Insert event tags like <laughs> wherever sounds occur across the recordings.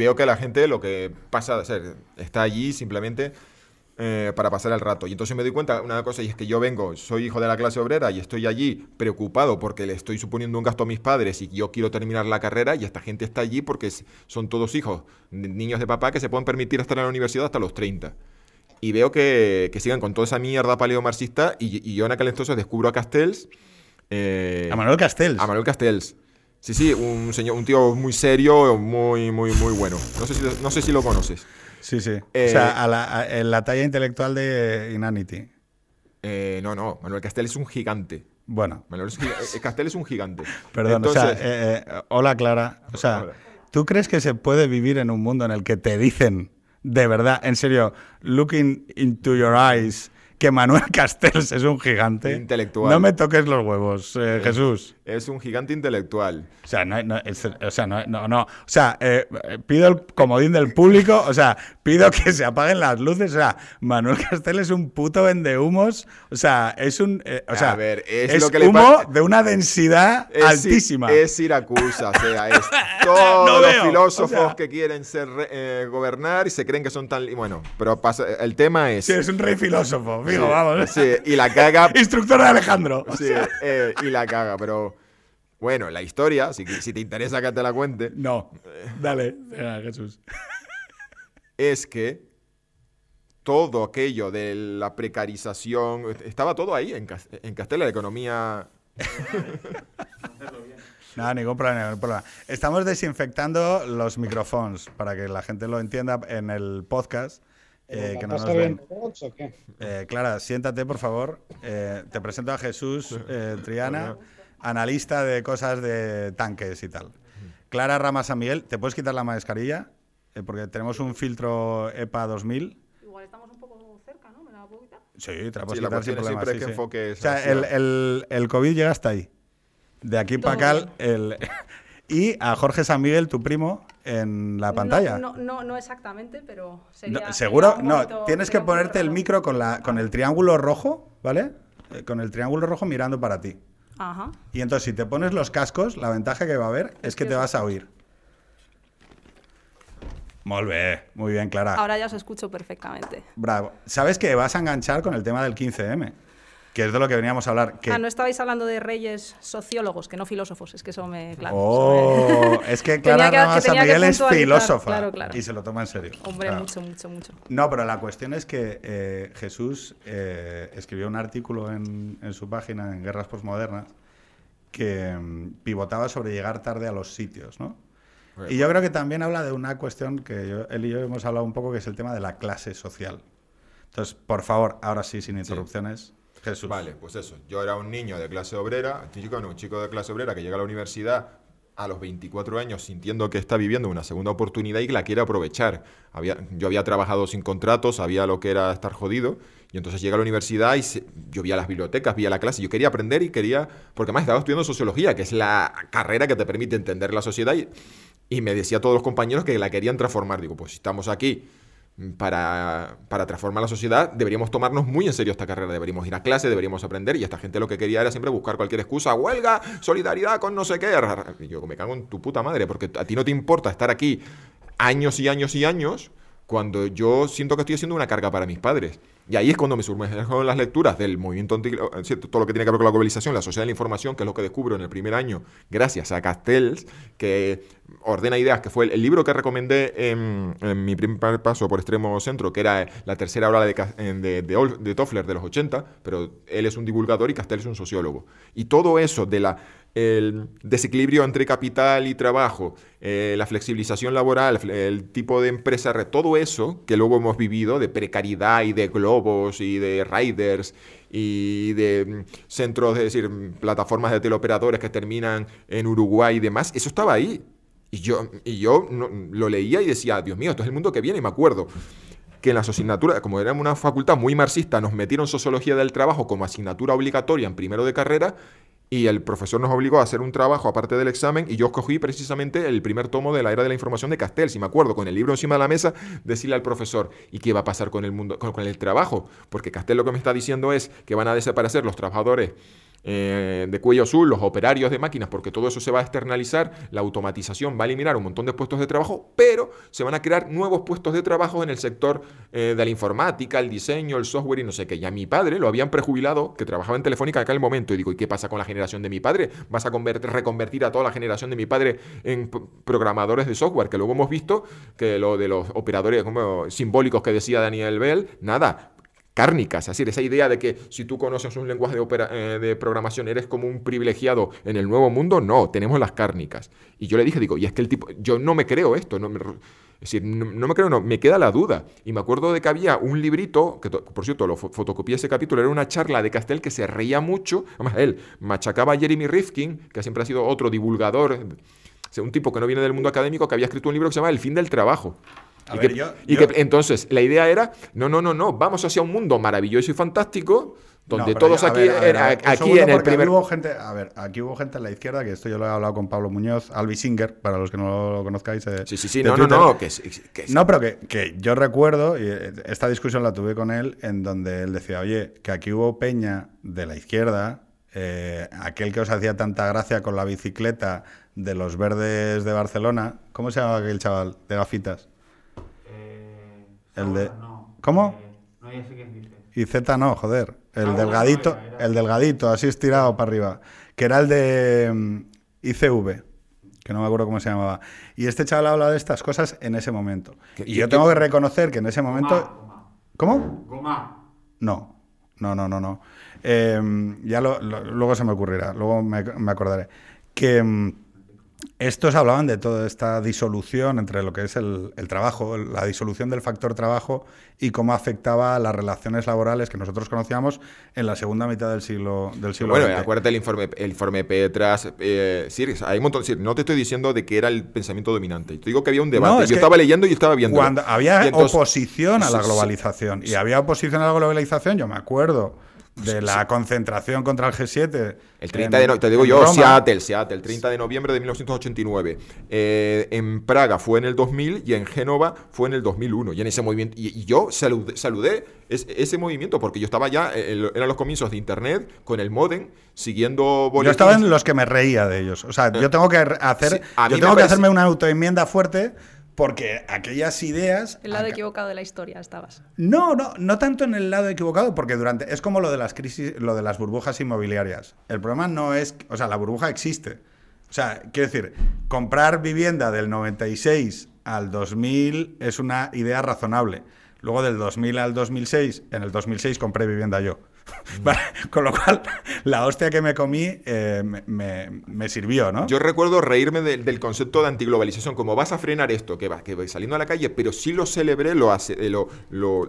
veo que la gente lo que pasa a ser, está allí simplemente eh, para pasar el rato. Y entonces me doy cuenta una cosa, y es que yo vengo, soy hijo de la clase obrera y estoy allí preocupado porque le estoy suponiendo un gasto a mis padres y yo quiero terminar la carrera y esta gente está allí porque son todos hijos, niños de papá que se pueden permitir estar en la universidad hasta los 30. Y veo que, que sigan con toda esa mierda paleomarxista y, y yo en aquel entonces descubro a Castells. Eh, a Manuel Castells. A Manuel Castells. Sí, sí, un, señor, un tío muy serio, muy, muy, muy bueno. No sé si, no sé si lo conoces. Sí, sí. o sea, eh, a la, en la talla intelectual de Inanity. Eh, no, no. Manuel Castel es un gigante. Bueno. Manuel eh, Castel es un gigante. Perdón, o sea, hola Clara. O sea, ¿tú crees que se puede vivir en un mundo en el que te dicen, de verdad, en serio, looking into your eyes, que Manuel <laughs> Castells es un gigante. Intelectual. No me toques los huevos, eh, Jesús. Es un gigante intelectual. O sea, no, o sea, no, no, O sea, eh, pido el comodín del público, o sea, pido que se apaguen las luces. O sea, Manuel Castells es un puto vendehumos. O sea, es un. Eh, o sea, A ver, es, lo que humo de una densidad altísima. Es Siracusa, o sea, es <laughs> todos los filósofos que quieren ser gobernar y se creen que son tan. Bueno, pero pasa, el tema es. Sí, es un rey filósofo vamos. Sí, y la caga. <laughs> Instructor de Alejandro. Sí, eh, y la caga, pero. Bueno, la historia, si, si te interesa que te la cuente. No. Dale, Jesús. Es que todo aquello de la precarización. Estaba todo ahí en, en Castella, la economía. No, ningún problema, ningún problema. Estamos desinfectando los micrófonos para que la gente lo entienda en el podcast. Eh, que no nos ven. Eh, Clara, siéntate, por favor. Eh, te presento a Jesús <laughs> Triana, analista de cosas de tanques y tal. Clara Rama San Miguel, ¿te puedes quitar la mascarilla? porque tenemos un filtro EPA 2000. Igual estamos un poco cerca, ¿no? ¿Me la puedo quitar? Sí, te la puedes sí, quitar sin problema. Sí, que enfoques o sea, el, el, el, COVID llega hasta ahí. De aquí para acá, el, <laughs> y a Jorge San Miguel, tu primo, en la pantalla. No, no, no exactamente, pero sería. ¿Seguro? No, tienes que ponerte el micro con, la, con el triángulo rojo, ¿vale? Eh, con el triángulo rojo mirando para ti. Ajá. Y entonces, si te pones los cascos, la ventaja que va a haber es, que, te vas a oír. Muy bien, muy bien, Clara. Ahora ya os escucho perfectamente. Bravo. ¿Sabes que vas a enganchar con el tema del 15M? Que es de lo que veníamos a hablar. Que... Ah, no estabais hablando de reyes sociólogos, que no filósofos, es que eso me... Claro, oh, <laughs> es que <laughs> Clara San Miguel es filósofa y se lo toma en serio. Hombre, mucho, mucho, mucho. No, pero la cuestión es que eh, Jesús eh, escribió un artículo en, su página, en Guerras Postmodernas, que mm, pivotaba sobre llegar tarde a los sitios, ¿no? y yo creo que también habla de una cuestión que él y yo hemos hablado un poco, que es el tema de la clase social. Entonces, por favor, ahora sí, sin interrupciones. Jesús. Vale, pues eso. Yo era un niño de clase obrera, un chico, de clase obrera que llega a la universidad a los 24 años sintiendo que está viviendo una segunda oportunidad y que la quiere aprovechar. Yo había trabajado sin contrato, sabía lo que era estar jodido, y entonces llega a la universidad y yo vi a las bibliotecas, vi a la clase, yo quería aprender y quería, porque además estaba estudiando sociología, que es la carrera que te permite entender la sociedad, y, y me decía a todos los compañeros que la querían transformar. Digo, pues si estamos aquí para, para, transformar la sociedad, deberíamos tomarnos muy en serio esta carrera, deberíamos ir a clase, deberíamos aprender, y esta gente lo que quería era siempre buscar cualquier excusa, huelga, solidaridad con no sé qué. Y yo me cago en tu puta madre, porque a ti no te importa estar aquí años y años y años cuando yo siento que estoy haciendo una carga para mis padres. Y ahí es cuando me sumerjo en las lecturas del movimiento anti, todo lo que tiene que ver con la globalización, la sociedad de la información, que es lo que descubro en el primer año, gracias a Castells, que ordena ideas, que fue el, libro que recomendé en, mi primer paso por extremo centro, que era la tercera hora de, de, de Toffler de los 80, pero él es un divulgador y Castells es un sociólogo. Y todo eso de la el desequilibrio entre capital y trabajo, eh, la flexibilización laboral, el tipo de empresa, todo eso que luego hemos vivido de precariedad y de globos y de riders y de mm, centros, es decir, plataformas de teleoperadores que terminan en Uruguay y demás, eso estaba ahí. Y yo, y yo lo leía y decía, Dios mío, esto es el mundo que viene, y me acuerdo que en las asignaturas, como era una facultad muy marxista, nos metieron sociología del trabajo como asignatura obligatoria en primero de carrera y el profesor nos obligó a hacer un trabajo aparte del examen y yo cogí precisamente el primer tomo de la era de la información de Castel, si me acuerdo, con el libro encima de la mesa, decirle al profesor, ¿y qué va a pasar con el mundo, con, el trabajo? Porque Castel lo que me está diciendo es que van a desaparecer los trabajadores eh, de cuello azul, los operarios de máquinas, porque todo eso se va a externalizar, la automatización va a eliminar un montón de puestos de trabajo, pero se van a crear nuevos puestos de trabajo en el sector eh, de la informática, el diseño, el software y no sé qué. Y a mi padre lo habían prejubilado, que trabajaba en Telefónica en aquel momento, y digo, ¿y qué pasa con la generación de mi padre? ¿Vas a reconvertir a toda la generación de mi padre en programadores de software? Que luego hemos visto que lo de los operadores simbólicos que decía Daniel Bell, nada, cárnicas. Es decir, esa idea de que si tú conoces un lenguaje de, eh, de, programación eres como un privilegiado en el nuevo mundo, no, tenemos las cárnicas. Y yo le dije, digo, y es que el tipo, yo no me creo esto, no es decir, no, me creo, no, me queda la duda. Y me acuerdo de que había un librito, que por cierto, lo fotocopié ese capítulo, era una charla de Castel que se reía mucho, además él machacaba a Jeremy Rifkin, que siempre ha sido otro divulgador, un tipo que no viene del mundo académico, que había escrito un libro que se llama El fin del trabajo y, que, entonces la idea era, no, no, no, no, vamos hacia un mundo maravilloso y fantástico, donde todos aquí, aquí en el primer... Hubo gente, a ver, aquí hubo gente en la izquierda, que esto yo lo he hablado con Pablo Muñoz, Albi Singer, para los que no lo conozcáis. Eh, sí, sí, sí, no, no, no, que, No, pero que, que, yo recuerdo, y eh, esta discusión la tuve con él, en donde él decía, oye, que aquí hubo peña de la izquierda, eh, aquel que os hacía tanta gracia con la bicicleta de los verdes de Barcelona, ¿cómo se llama aquel chaval de gafitas? El de... ¿Cómo? no, ya sé quién dice. Y Z no, joder. El delgadito, el delgadito, así estirado para arriba. Que era el de mm, ICV, que no me acuerdo cómo se llamaba. Y este chaval habla de estas cosas en ese momento. Y yo tengo que reconocer que en ese momento... ¿Cómo? Goma. No, no, no, no, no. Em, ya luego se me ocurrirá, luego me, me acordaré. Que mm, estos hablaban de toda esta disolución entre lo que es el, trabajo, la disolución del factor trabajo y cómo afectaba a las relaciones laborales que nosotros conocíamos en la segunda mitad del siglo del siglo Bueno, acuérdate el informe, el informe Petras, eh, hay un montón, no te estoy diciendo de que era el pensamiento dominante, te digo que había un debate, yo estaba leyendo y estaba viendo. Cuando había oposición a la globalización, y había oposición a la globalización, yo me acuerdo de la concentración contra el G7. El 30 de te digo yo, Seattle, Seattle, el 30 de noviembre de 1989. Eh, en Praga fue en el 2000 y en Génova fue en el 2001. Y en ese movimiento, y, yo saludé, ese movimiento porque yo estaba ya, eh, eran los comienzos de Internet con el modem, siguiendo Yo estaba en los que me reía de ellos. O sea, yo eh, tengo que hacer, yo tengo que hacerme una autoenmienda fuerte porque aquellas ideas... El lado equivocado de la historia estabas. No, no, no tanto en el lado equivocado, porque durante... Es como lo de las crisis, lo de las burbujas inmobiliarias. El problema no es... O sea, la burbuja existe. O sea, quiero decir, comprar vivienda del 96 al 2000 es una idea razonable. Luego del 2000 al 2006, en el 2006 compré vivienda yo. <laughs> Con lo cual, la hostia que me comí eh, me, sirvió, ¿no? Yo recuerdo reírme del concepto de antiglobalización, como vas a frenar esto, que vas que va saliendo a la calle, pero sí lo celebré, lo hace, eh, lo, lo,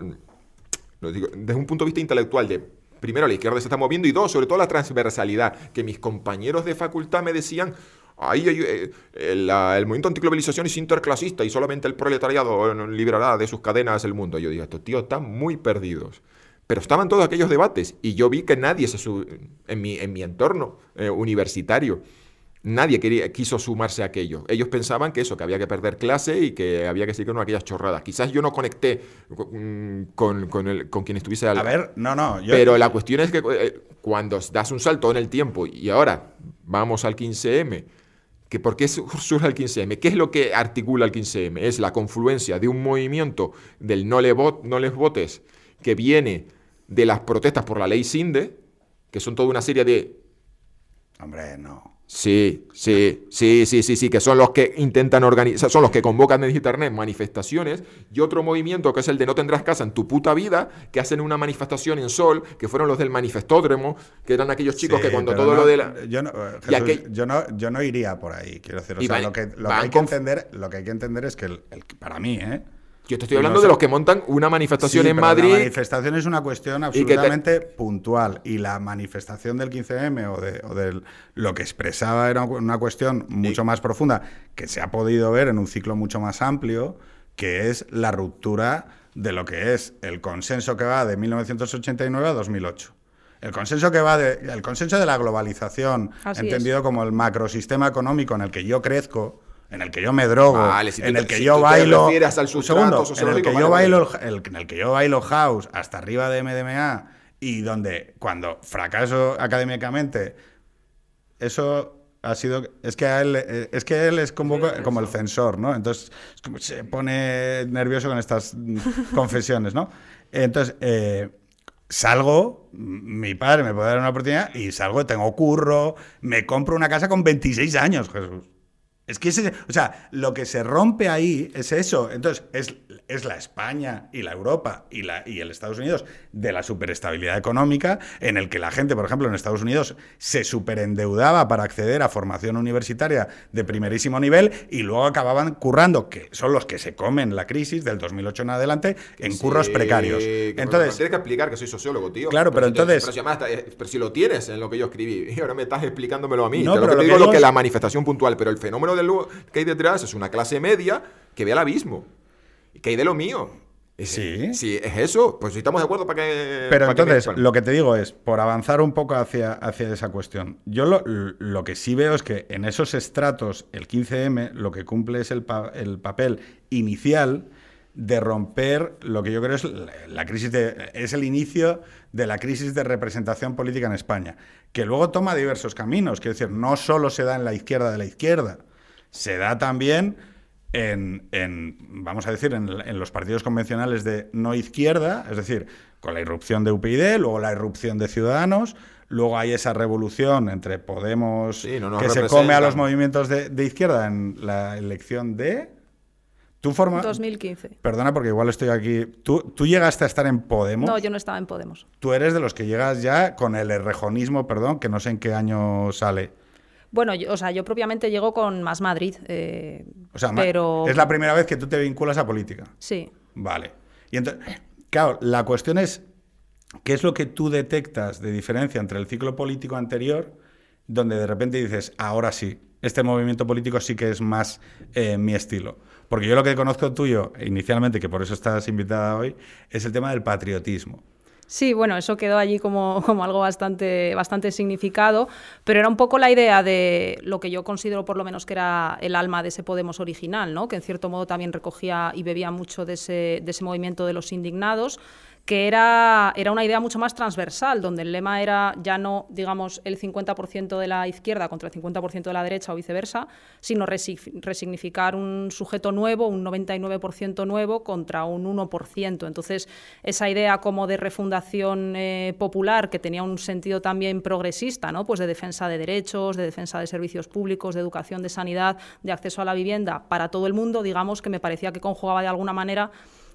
digo, desde un punto de vista intelectual de primero la izquierda se está moviendo y dos, sobre todo la transversalidad, que mis compañeros de facultad me decían, Ahí eh, el, el, movimiento antiglobalización es interclasista y solamente el proletariado liberará de sus cadenas el mundo. Yo digo, estos tíos están muy perdidos. Pero estaban todos aquellos debates y yo vi que nadie se en, mi, en mi entorno eh, universitario, nadie quería, quiso sumarse a aquello. Ellos pensaban que eso, que había que perder clase y que había que seguir con aquellas chorradas. Quizás yo no conecté con, con, el, con quien estuviese al... A ver, no, no. Pero la cuestión es que eh, cuando das un salto en el tiempo y ahora vamos al 15M, que ¿por qué surge el 15M? ¿Qué es lo que articula el 15M? Es la confluencia de un movimiento del no, le no les votes que viene de las protestas por la ley Sinde, que son toda una serie de... Hombre, no. Sí, sí, sí, sí, sí, sí, que son los que intentan organizar, son los que convocan en internet manifestaciones y otro movimiento que es el de no tendrás casa en tu puta vida, que hacen una manifestación en Sol, que fueron los del manifestódromo, que eran aquellos chicos que cuando todo lo de la... Yo no, yo, no, yo no iría por ahí, quiero decir, o sea, lo que, hay que entender, lo que hay que entender es que el, para mí, ¿eh? Yo te estoy hablando de los que montan una manifestación en Madrid. La manifestación es una cuestión absolutamente puntual. Y la manifestación del 15M o de, lo que expresaba era una cuestión mucho más profunda, que se ha podido ver en un ciclo mucho más amplio, que es la ruptura de lo que es el consenso que va de 1989 a 2008. El consenso que va de, el consenso de la globalización, entendido como el macrosistema económico en el que yo crezco, en el que yo me drogo, en el que yo bailo, al segundo, en el que yo bailo, en el que yo bailo house hasta arriba de MDMA y donde cuando fracaso académicamente, eso ha sido es que él eh, es que él es como, como el censor, ¿no? Entonces se pone nervioso con estas <laughs> confesiones, ¿no? Entonces eh, salgo, mi padre me puede dar una oportunidad y salgo, tengo curro, me compro una casa con 26 años, Jesús. Es que ese, o sea, lo que se rompe ahí es eso. Entonces, es, es la España y la Europa y, la, y el Estados Unidos de la superestabilidad económica, en el que la gente, por ejemplo, en Estados Unidos se superendeudaba para acceder a formación universitaria de primerísimo nivel y luego acababan currando, que son los que se comen la crisis del 2008 en adelante, en curros precarios. Entonces, tienes que explicar que soy sociólogo, tío. Claro, pero, entonces. Eh, pero si, lo tienes en lo que yo escribí, <laughs> y ahora me estás explicándomelo a mí. No, pero lo que digo es lo que la manifestación puntual, pero el fenómeno del que hay detrás es una clase media que ve al abismo. Que hay de lo mío. Sí. Si es eso, pues si estamos de acuerdo para que. Pero entonces, lo que te digo es, por avanzar un poco hacia, hacia esa cuestión, yo lo, lo, que sí veo es que en esos estratos, el 15M lo que cumple es el, el papel inicial de romper lo que yo creo es la, crisis de, es el inicio de la crisis de representación política en España, que luego toma diversos caminos, quiero decir, no solo se da en la izquierda de la izquierda, se da también en, vamos a decir, en, los partidos convencionales de no izquierda, es decir, con la irrupción de UPyD, luego la irrupción de Ciudadanos, luego hay esa revolución entre Podemos que se come a los movimientos de, izquierda en la elección de... ¿Tú formas? 2015. Perdona porque igual estoy aquí. ¿Tú, ¿Tú llegaste a estar en Podemos? No, yo no estaba en Podemos. Tú eres de los que llegas ya con el errejonismo, perdón, que no sé en qué año sale. Bueno, yo, o sea, yo propiamente llego con Más Madrid. Eh, o sea, pero... es la primera vez que tú te vinculas a política. Sí. Vale. Y entonces, claro, la cuestión es, ¿qué es lo que tú detectas de diferencia entre el ciclo político anterior, donde de repente dices, ahora sí, este movimiento político sí que es más eh, mi estilo? Porque yo lo que conozco tuyo, inicialmente, que por eso estás invitada hoy, es el tema del patriotismo. Sí, bueno, eso quedó allí como, <laughs> como, algo bastante, bastante significado, pero era un poco la idea de lo que yo considero por lo menos que era el alma de ese Podemos original, ¿no? que en cierto modo también recogía y bebía mucho de ese, de ese movimiento de los indignados que era, era una idea mucho más transversal, donde el lema era ya no, digamos, el 50% de la izquierda contra el 50% de la derecha o viceversa, sino resignificar un sujeto nuevo, un 99% nuevo contra un 1%. Entonces, esa idea como de refundación eh, popular, que tenía un sentido también progresista, ¿no? pues de defensa de derechos, de defensa de servicios públicos, de educación, de sanidad, de acceso a la vivienda para todo el mundo, digamos que me parecía que conjugaba de alguna manera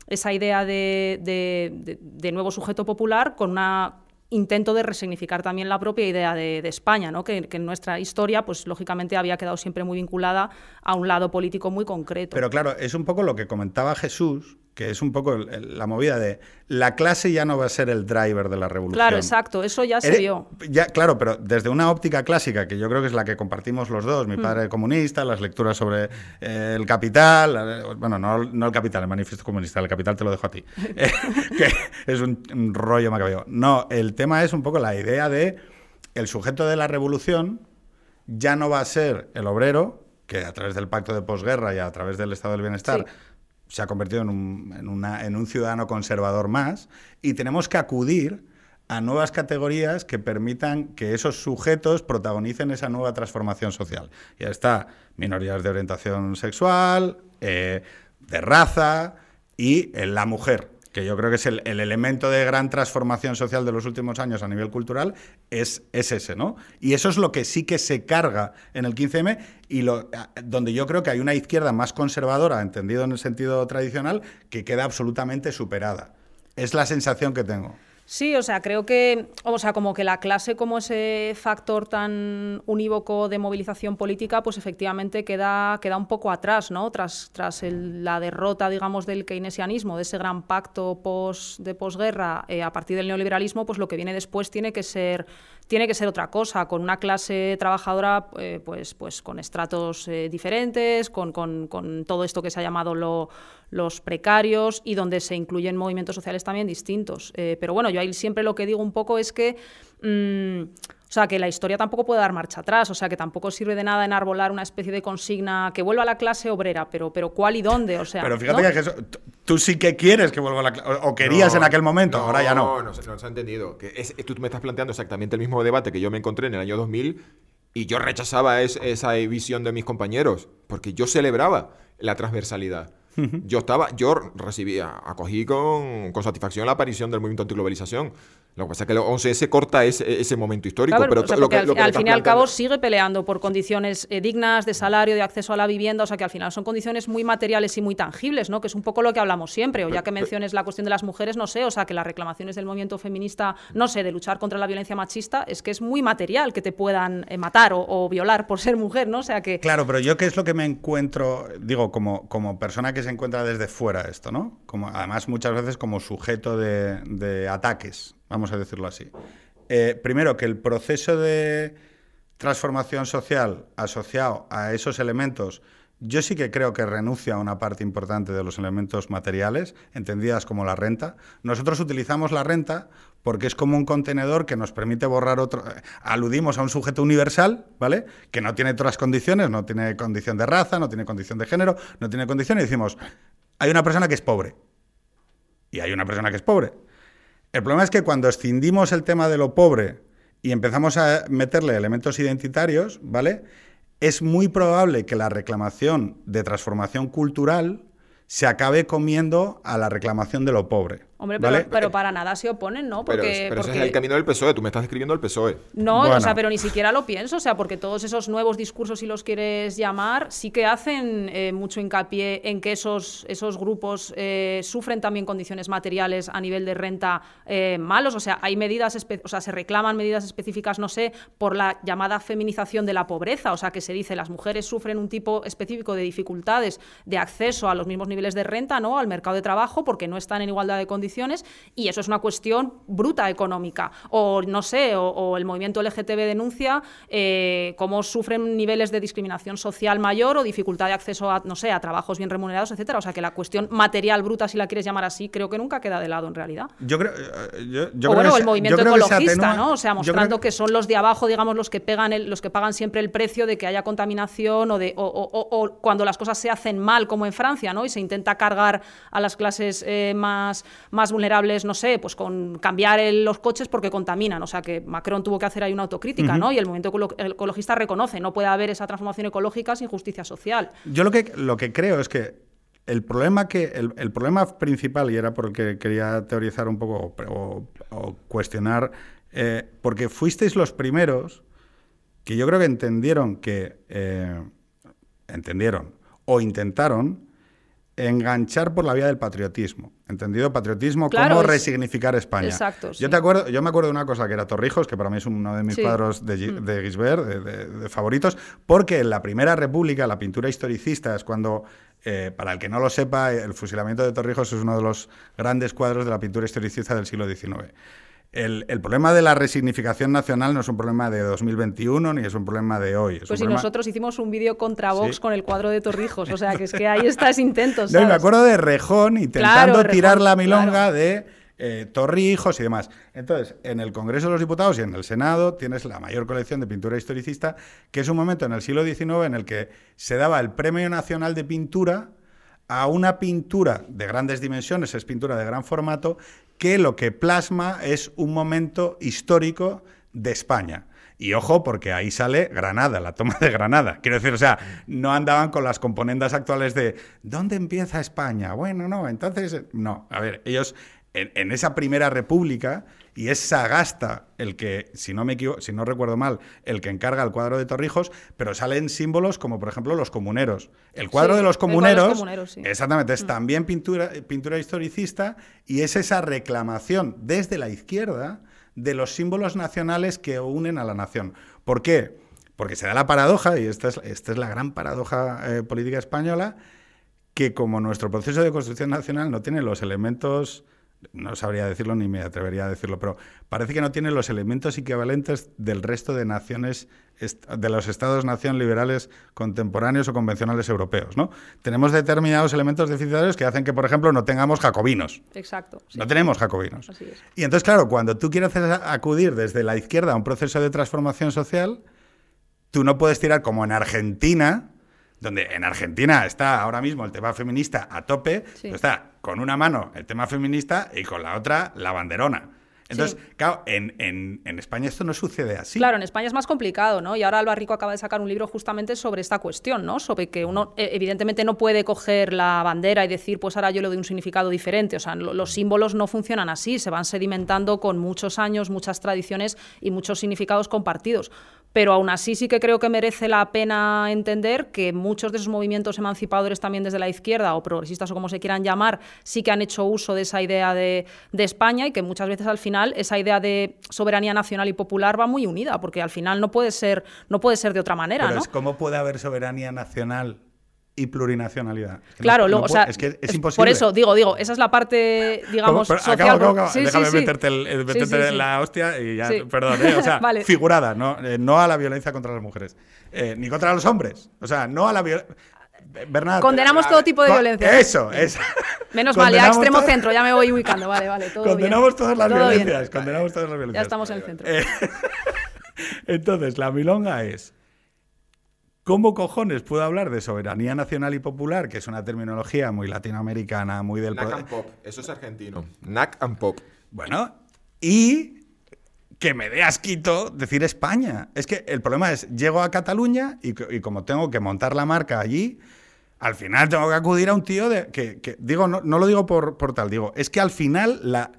esa idea de, nuevo sujeto popular con un intento de resignificar también la propia idea de, España, ¿no? que, en nuestra historia, pues lógicamente había quedado siempre muy vinculada a un lado político muy concreto. Pero claro, es un poco lo que comentaba Jesús, que es un poco la movida de la clase ya no va a ser el driver de la revolución. Claro, exacto, eso ya se vio. Ya, claro, pero desde una óptica clásica, que yo creo que es la que compartimos los dos, mi mm. padre comunista, las lecturas sobre eh, el capital, bueno, no, el capital, el manifiesto comunista, el capital te lo dejo a ti, <laughs> eh, que es un, rollo macabeo. No, el tema es un poco la idea de el sujeto de la revolución ya no va a ser el obrero, que a través del pacto de posguerra y a través del estado del bienestar se ha convertido en un, ciudadano conservador más y tenemos que acudir a nuevas categorías que permitan que esos sujetos protagonicen esa nueva transformación social. Ya está, minorías de orientación sexual, eh, de raza y eh, la mujer que yo creo que es el, elemento de gran transformación social de los últimos años a nivel cultural, es, es, ese, ¿no? Y eso es lo que sí que se carga en el 15M y lo, donde yo creo que hay una izquierda más conservadora, entendido en el sentido tradicional, que queda absolutamente superada. Es la sensación que tengo. Sí, o sea, creo que, o sea, como que la clase como ese factor tan unívoco de movilización política, pues efectivamente queda, queda un poco atrás, ¿no? Tras, tras la derrota, digamos, del keynesianismo, de ese gran pacto post, de posguerra eh, a partir del neoliberalismo, pues lo que viene después tiene que ser tiene que ser otra cosa, con una clase trabajadora eh, pues, pues con estratos eh, diferentes, con, con, todo esto que se ha llamado lo, los precarios y donde se incluyen movimientos sociales también distintos. Eh, pero bueno, yo ahí siempre lo que digo un poco es que... Mm, o sea, que la historia tampoco puede dar marcha atrás, o sea, que tampoco sirve de nada enarbolar una especie de consigna que vuelva a la clase obrera, pero, pero ¿cuál y dónde? O sea, pero fíjate que tú sí que quieres que vuelva a la clase, o querías en aquel momento, ahora ya no. No, no, no se ha entendido. Que tú me estás planteando exactamente el mismo debate que yo me encontré en el año 2000 y yo rechazaba esa visión de mis compañeros, porque yo celebraba la transversalidad. Yo estaba, yo recibía, acogí con, con satisfacción la aparición del movimiento antiglobalización. Lo que pasa es que el 11S corta ese, ese momento histórico. pero lo que, al, fin y al cabo sigue peleando por condiciones eh, dignas de salario, de acceso a la vivienda, o sea que al final son condiciones muy materiales y muy tangibles, ¿no? Que es un poco lo que hablamos siempre. O ya que menciones la cuestión de las mujeres, no sé, o sea que las reclamaciones del movimiento feminista, no sé, de luchar contra la violencia machista, es que es muy material que te puedan eh, matar o, violar por ser mujer, ¿no? O sea que. Claro, pero yo qué es lo que me encuentro, digo, como, como persona que se encuentra desde fuera esto, ¿no? Como, además, muchas veces como sujeto de, ataques vamos a decirlo así. Eh, primero, que el proceso de transformación social asociado a esos elementos, yo sí que creo que renuncia a una parte importante de los elementos materiales, entendidas como la renta. Nosotros utilizamos la renta porque es como un contenedor que nos permite borrar otro. Aludimos a un sujeto universal, ¿vale? Que no tiene otras condiciones, no tiene condición de raza, no tiene condición de género, no tiene condición, y decimos, hay una persona que es pobre. Y hay una persona que es pobre. El problema es que cuando escindimos el tema de lo pobre y empezamos a meterle elementos identitarios, ¿vale? Es muy probable que la reclamación de transformación cultural se acabe comiendo a la reclamación de lo pobre. Hombre, pero, para nada se oponen, ¿no? Porque, pero, ese es el camino del PSOE, tú me estás describiendo el PSOE. No, o sea, pero ni siquiera lo pienso, o sea, porque todos esos nuevos discursos, si los quieres llamar, sí que hacen eh, mucho hincapié en que esos, esos grupos eh, sufren también condiciones materiales a nivel de renta eh, malos, o sea, hay medidas, o sea, se reclaman medidas específicas, no sé, por la llamada feminización de la pobreza, o sea, que se dice las mujeres sufren un tipo específico de dificultades de acceso a los mismos niveles de renta, ¿no? Al mercado de trabajo porque no están en igualdad de condiciones y eso es una cuestión bruta económica. O no sé, o, el movimiento LGTB denuncia eh, cómo sufren niveles de discriminación social mayor o dificultad de acceso a, no sé, a trabajos bien remunerados, etcétera. O sea que la cuestión material bruta, si la quieres llamar así, creo que nunca queda de lado en realidad. Yo creo, o bueno, el movimiento ecologista, ¿no? O sea, mostrando que... son los de abajo, digamos, los que pegan los que pagan siempre el precio de que haya contaminación o de o, cuando las cosas se hacen mal, como en Francia, ¿no? Y se intenta cargar a las clases eh, más más vulnerables, no sé, pues con cambiar los coches porque contaminan. O sea que Macron tuvo que hacer ahí una autocrítica, ¿no? Y el movimiento ecologista reconoce, no puede haber esa transformación ecológica sin justicia social. Yo lo que, lo que creo es que el problema, que, el, problema principal, y era porque quería teorizar un poco o, cuestionar, eh, porque fuisteis los primeros que yo creo que entendieron que, eh, entendieron o intentaron enganchar por la vía del patriotismo. ¿Entendido? Patriotismo, cómo resignificar España. Exacto. Yo, te acuerdo, yo me acuerdo de una cosa que era Torrijos, que para mí es uno de mis cuadros de, mm. de Gisbert, de, favoritos, porque en la Primera República, la pintura historicista es cuando, eh, para el que no lo sepa, el fusilamiento de Torrijos es uno de los grandes cuadros de la pintura historicista del siglo XIX. El, problema de la resignificación nacional no es un problema de 2021 ni es un problema de hoy. pues si nosotros hicimos un vídeo contra Vox con el cuadro de Torrijos, o sea que es que ahí está ese intento. me acuerdo de Rejón intentando tirar la milonga de eh, Torrijos y demás. Entonces, en el Congreso de los Diputados y en el Senado tienes la mayor colección de pintura historicista, que es un momento en el siglo XIX en el que se daba el Premio Nacional de Pintura a una pintura de grandes dimensiones, es pintura de gran formato, que lo que plasma es un momento histórico de España. Y ojo, porque ahí sale Granada, la toma de Granada. Quiero decir, o sea, no andaban con las componendas actuales de ¿dónde empieza España? Bueno, no, entonces, no. A ver, ellos en, esa primera república, y es Sagasta el que, si no, me si no recuerdo mal, el que encarga el cuadro de Torrijos, pero salen símbolos como, por ejemplo, los comuneros. El cuadro de los comuneros, exactamente, es mm. también pintura, pintura historicista y es esa reclamación desde la izquierda de los símbolos nacionales que unen a la nación. ¿Por qué? Porque se da la paradoja, y esta es, esta es la gran paradoja eh, política española, que como nuestro proceso de construcción nacional no tiene los elementos no sabría decirlo ni me atrevería a decirlo, pero parece que no tiene los elementos equivalentes del resto de naciones, de los estados-nación liberales contemporáneos o convencionales europeos. ¿no? Tenemos determinados elementos deficitarios que hacen que, por ejemplo, no tengamos jacobinos. Exacto. No tenemos jacobinos. Y entonces, claro, cuando tú quieres acudir desde la izquierda a un proceso de transformación social, tú no puedes tirar como en Argentina, donde en Argentina está ahora mismo el tema feminista a tope, está con una mano el tema feminista y con la otra la banderona. Entonces, claro, en, España esto no sucede así. Claro, en España es más complicado, ¿no? Y ahora Alba Rico acaba de sacar un libro justamente sobre esta cuestión, ¿no? Sobre que uno e, evidentemente no puede coger la bandera y decir, pues ahora yo le doy un significado diferente. O sea, los símbolos no funcionan así, se van sedimentando con muchos años, muchas tradiciones y muchos significados compartidos pero aún así sí que creo que merece la pena entender que muchos de esos movimientos emancipadores también desde la izquierda o progresistas o como se quieran llamar, sí que han hecho uso de esa idea de, España y que muchas veces al final esa idea de soberanía nacional y popular va muy unida, porque al final no puede ser, no puede ser de otra manera. ¿no? ¿Cómo puede haber soberanía nacional y plurinacionalidad. claro, luego, o sea, es que es, imposible. Por eso digo, digo, esa es la parte, digamos, social. Déjame meterte, el, la hostia y ya, perdón, ¿eh? o sea, <laughs> figurada, ¿no? Eh, no a la violencia contra las mujeres, eh, ni contra los hombres, o sea, no a la violencia. Bernard, Condenamos todo tipo de violencia. Eso, eso. Menos mal, ya extremo centro, ya me voy ubicando, vale, vale. Todo condenamos todas las violencias, condenamos todas las violencias. Ya estamos en el centro. <laughs> Entonces, la milonga es ¿Cómo cojones puedo hablar de soberanía nacional y popular, que es una terminología muy latinoamericana, muy del... Nac and pop, eso es argentino. Nac and pop. Bueno, y que me dé asquito decir España. Es que el problema es, llego a Cataluña y, como tengo que montar la marca allí, al final tengo que acudir a un tío de, que, digo, no, lo digo por, por tal, digo, es que al final la,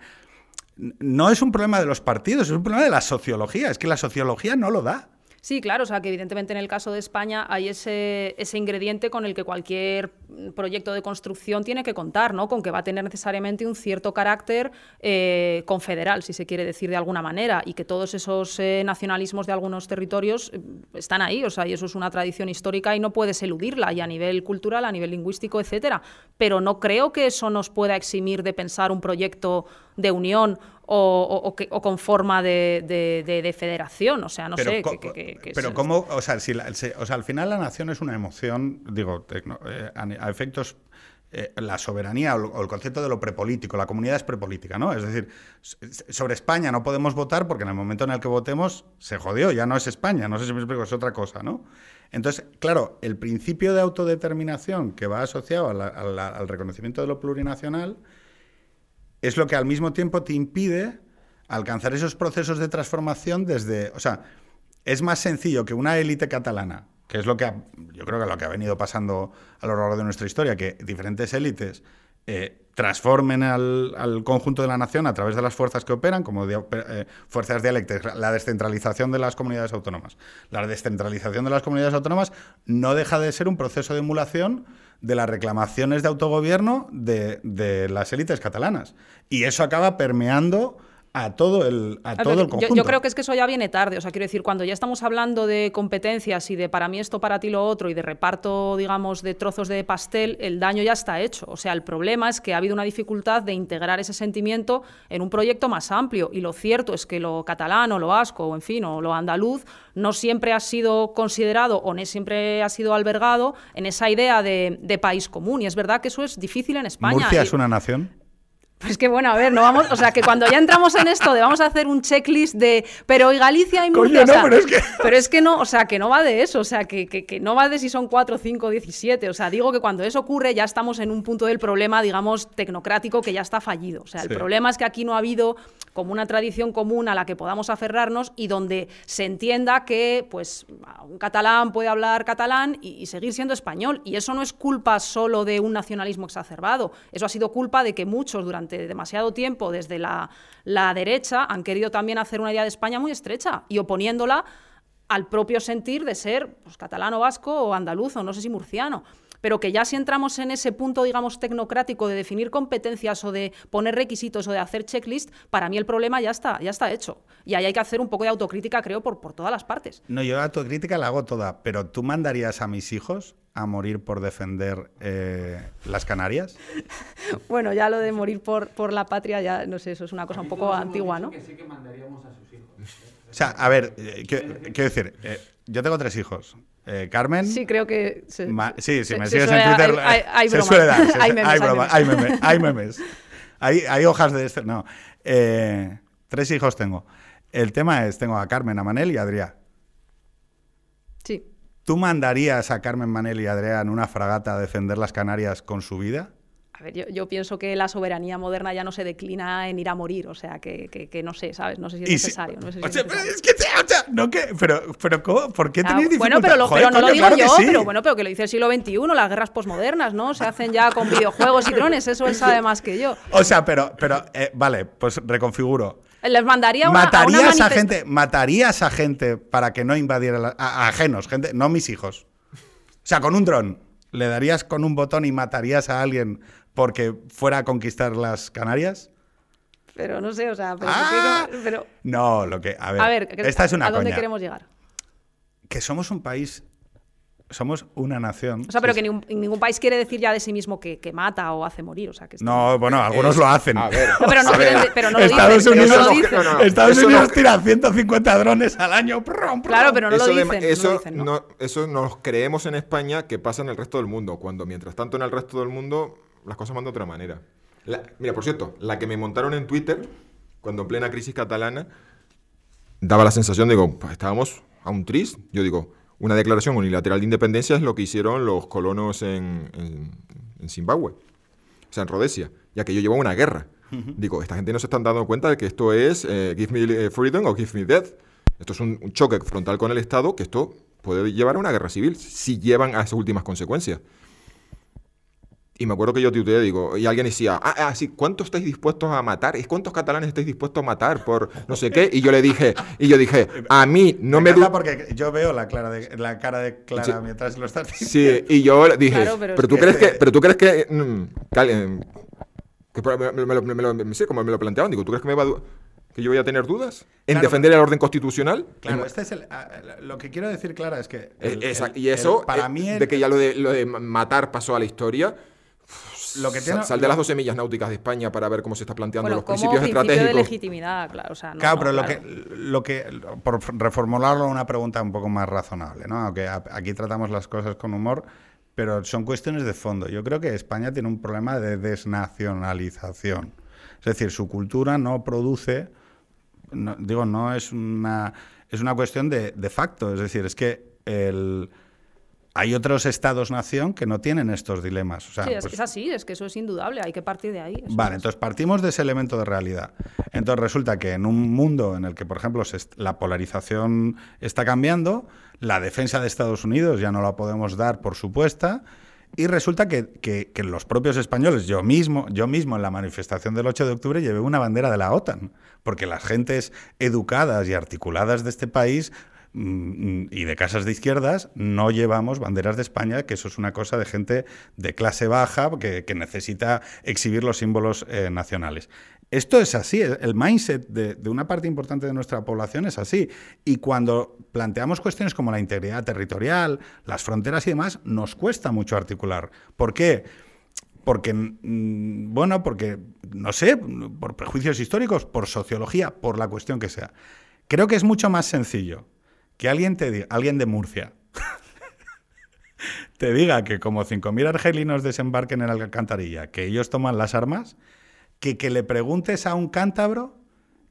no es un problema de los partidos, es un problema de la sociología, es que la sociología no lo da. Sí, claro, o sea que evidentemente en el caso de España hay ese, ese ingrediente con el que cualquier proyecto de construcción tiene que contar, ¿no? Con que va a tener necesariamente un cierto carácter eh, confederal, si se quiere decir de alguna manera, y que todos esos eh, nacionalismos de algunos territorios eh, están ahí, o sea, y eso es una tradición histórica y no puedes eludirla, y a nivel cultural, a nivel lingüístico, etcétera. Pero no creo que eso nos pueda eximir de pensar un proyecto de unión o, con forma de, federación. O sea, no sé. pero, ¿cómo? O sea, si o sea, al final la nación es una emoción, digo, eh, a, efectos. Eh, la soberanía o, el concepto de lo prepolítico, la comunidad es prepolítica, ¿no? Es decir, sobre España no podemos votar porque en el momento en el que votemos se jodió, ya no es España, no sé si me explico, es otra cosa, ¿no? Entonces, claro, el principio de autodeterminación que va asociado al reconocimiento de lo plurinacional es lo que al mismo tiempo te impide alcanzar esos procesos de transformación desde, o sea, es más sencillo que una élite catalana, que es lo que yo creo que lo que ha venido pasando a lo largo de nuestra historia, que diferentes élites eh, transformen al, conjunto de la nación a través de las fuerzas que operan, como eh, fuerzas dialécticas, la descentralización de las comunidades autónomas. La descentralización de las comunidades autónomas no deja de ser un proceso de emulación de las reclamaciones de autogobierno de, de las élites catalanas. Y eso acaba permeando a todo el, a, todo el conjunto. Yo, creo que es que eso ya viene tarde. O sea, quiero decir, cuando ya estamos hablando de competencias y de para mí esto, para ti lo otro, y de reparto, digamos, de trozos de pastel, el daño ya está hecho. O sea, el problema es que ha habido una dificultad de integrar ese sentimiento en un proyecto más amplio. Y lo cierto es que lo catalán o lo vasco, o en fin, o lo andaluz, no siempre ha sido considerado o no siempre ha sido albergado en esa idea de, de país común. Y es verdad que eso es difícil en España. ¿Murcia es una nación? Pues que bueno, a ver, no vamos, o sea, que cuando ya entramos en esto de vamos a hacer un checklist de, pero y Galicia y Murcia, no, pero, es que... pero es que no, o sea, que no va de eso, o sea, que, que, no va de si son 4, 5, 17, o sea, digo que cuando eso ocurre ya estamos en un punto del problema, digamos, tecnocrático que ya está fallido, o sea, el problema es que aquí no ha habido como una tradición común a la que podamos aferrarnos y donde se entienda que, pues, un catalán puede hablar catalán y, seguir siendo español, y eso no es culpa solo de un nacionalismo exacerbado, eso ha sido culpa de que muchos durante demasiado tiempo desde la, derecha han querido también hacer una idea de España muy estrecha y oponiéndola al propio sentir de ser pues, catalano, vasco o andaluz o no sé si murciano. Pero que ya si entramos en ese punto, digamos, tecnocrático de definir competencias o de poner requisitos o de hacer checklist, para mí el problema ya está, ya está hecho. Y ahí hay que hacer un poco de autocrítica, creo, por, por todas las partes. No, yo la autocrítica la hago toda, pero tú mandarías a mis hijos a morir por defender eh, las Canarias? <laughs> bueno, ya lo de morir por, por la patria, ya no sé, eso es una cosa un poco antigua, ¿no? Que sí que mandaríamos a sus hijos. O sea, a ver, eh, quiero, decir, eh, yo tengo tres hijos. Carmen. Sí, creo que. sí, si me sigues en Twitter. Hay, se suele dar. hay, memes, hay, broma, hay, memes. hay memes. hay, hojas de este. No. tres hijos tengo. El tema es: tengo a Carmen, a Manel y a Adrián. Sí. ¿Tú mandarías a Carmen Manel y Adrián en una fragata a defender las Canarias con su vida? A ver, yo, pienso que la soberanía moderna ya no se declina en ir a morir, o sea, que, no sé, ¿sabes? No sé si es necesario. No sé si o sea, es que, o sea, no que, pero, pero ¿cómo? ¿por qué ah, tenéis dificultad? Bueno, pero, lo, pero no lo digo yo, pero bueno, pero que lo dice el siglo XXI, las guerras posmodernas, ¿no? Se hacen ya con videojuegos y drones, eso él sabe más que yo. O sea, pero, pero eh, vale, pues reconfiguro. Les mandaría una, ¿Matarías a, gente, ¿Matarías a gente para que no invadiera a, ajenos, gente, no mis hijos? O sea, con un dron, ¿le darías con un botón y matarías a alguien porque fuera a conquistar las Canarias? Pero no sé, o sea, pero, ah. no, lo que a ver, esta es una ¿a dónde queremos llegar? Que somos un país somos una nación. O sea, pero que ningún, país quiere decir ya de sí mismo que, mata o hace morir. O sea, que no, bueno, algunos lo hacen. pero, no, pero no lo Estados dicen. Unidos, Estados Unidos tira 150 drones al año. Claro, pero no lo dicen. eso, no eso nos creemos en España que pasa en el resto del mundo, cuando mientras tanto en el resto del mundo las cosas van de otra manera. mira, por cierto, la que me montaron en Twitter, cuando en plena crisis catalana, daba la sensación, digo, pues estábamos a un tris. Yo digo, una declaración unilateral de independencia es lo que hicieron los colonos en, Zimbabue, o sea, en Rhodesia, ya que yo llevo una guerra. Digo, esta gente no se están dando cuenta de que esto es eh, give me eh, freedom o give me death. Esto es un, choque frontal con el Estado que esto puede llevar a una guerra civil si llevan a esas últimas consecuencias. Y me acuerdo que yo tuiteé, digo, y alguien decía, ah, ah, sí, ¿cuántos estáis dispuestos a matar? ¿Cuántos catalanes estáis dispuestos a matar por no sé qué? Y yo le dije, y yo dije, a mí no me... me porque yo veo la, clara de, la cara de Clara mientras lo estás diciendo. Sí, y yo dije, pero, tú crees que, pero tú crees que... Mm, que me, lo, me, lo, como me lo planteaban, digo, ¿tú crees que me va que yo voy a tener dudas en defender el orden constitucional. Claro, este es el, ah, lo que quiero decir, Clara, es que. y eso, para eh, mí. De que ya lo de, lo de matar pasó a la historia lo que tiene, Sal de las 12 millas náuticas de España para ver cómo se está planteando los principios principio estratégicos. de legitimidad, claro. claro, pero Lo, que, lo que, por reformularlo, una pregunta un poco más razonable, ¿no? Aunque aquí tratamos las cosas con humor, pero son cuestiones de fondo. Yo creo que España tiene un problema de desnacionalización. Es decir, su cultura no produce, digo, no es una, es una cuestión de, de facto. Es decir, es que el hay otros estados-nación que no tienen estos dilemas. sí, es, pues es, así, es que eso es indudable, hay que partir de ahí. Vale, entonces partimos de ese elemento de realidad. Entonces resulta que en un mundo en el que, por ejemplo, la polarización está cambiando, la defensa de Estados Unidos ya no la podemos dar por supuesta, y resulta que, que, que, los propios españoles, yo mismo, yo mismo en la manifestación del 8 de octubre llevé una bandera de la OTAN, porque las gentes educadas y articuladas de este país y de casas de izquierdas no llevamos banderas de España, que eso es una cosa de gente de clase baja que, necesita exhibir los símbolos eh, nacionales. Esto es así, el mindset de, una parte importante de nuestra población es así. Y cuando planteamos cuestiones como la integridad territorial, las fronteras y demás, nos cuesta mucho articular. ¿Por qué? Porque, mm, bueno, porque, no sé, por prejuicios históricos, por sociología, por la cuestión que sea. Creo que es mucho más sencillo que alguien te diga, alguien de Murcia, <laughs> te diga que como 5.000 argelinos desembarquen en la alcantarilla, que ellos toman las armas, que, que le preguntes a un cántabro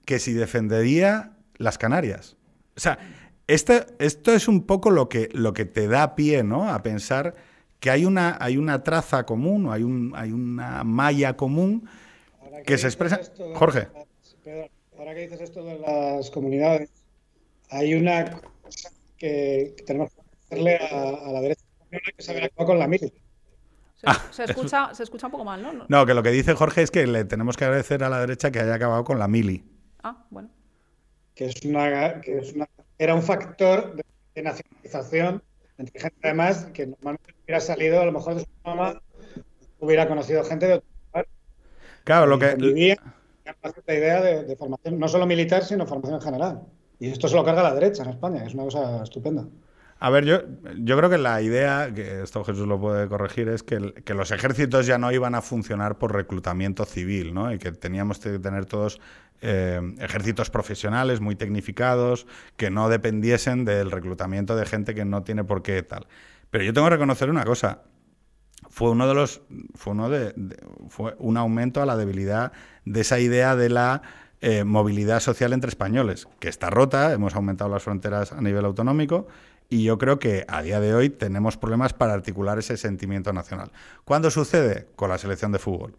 que si defendería las Canarias. O sea, esto, esto es un poco lo que, lo que te da pie ¿no? a pensar que hay una, hay una traza común o hay, un, hay una malla común que, se expresa... Jorge. ahora que dices esto de las comunidades, hay una que, tenemos que hacerle a, la derecha que se había con la mili. Se, escucha, se escucha un poco mal, ¿no? ¿no? que lo que dice Jorge es que le tenemos que agradecer a la derecha que haya acabado con la mili. Ah, bueno. Que es una, que es una era un factor de, nacionalización entre gente además que normalmente hubiera salido a lo mejor de su mamá hubiera conocido gente de otro lugar. Claro, lo que vivía idea de, de formación no solo militar sino formación en general. Y esto se lo carga la derecha en España, es una cosa estupenda. A ver, yo, yo creo que la idea, que esto Jesús lo puede corregir, es que, que, los ejércitos ya no iban a funcionar por reclutamiento civil, ¿no? Y que teníamos que tener todos eh, ejércitos profesionales muy tecnificados, que no dependiesen del reclutamiento de gente que no tiene por qué tal. Pero yo tengo que reconocer una cosa. Fue uno de los. Fue uno de, fue un aumento a la debilidad de esa idea de la eh, movilidad social entre españoles, que está rota, hemos aumentado las fronteras a nivel autonómico y yo creo que a día de hoy tenemos problemas para articular ese sentimiento nacional. ¿Cuándo sucede? Con la selección de fútbol.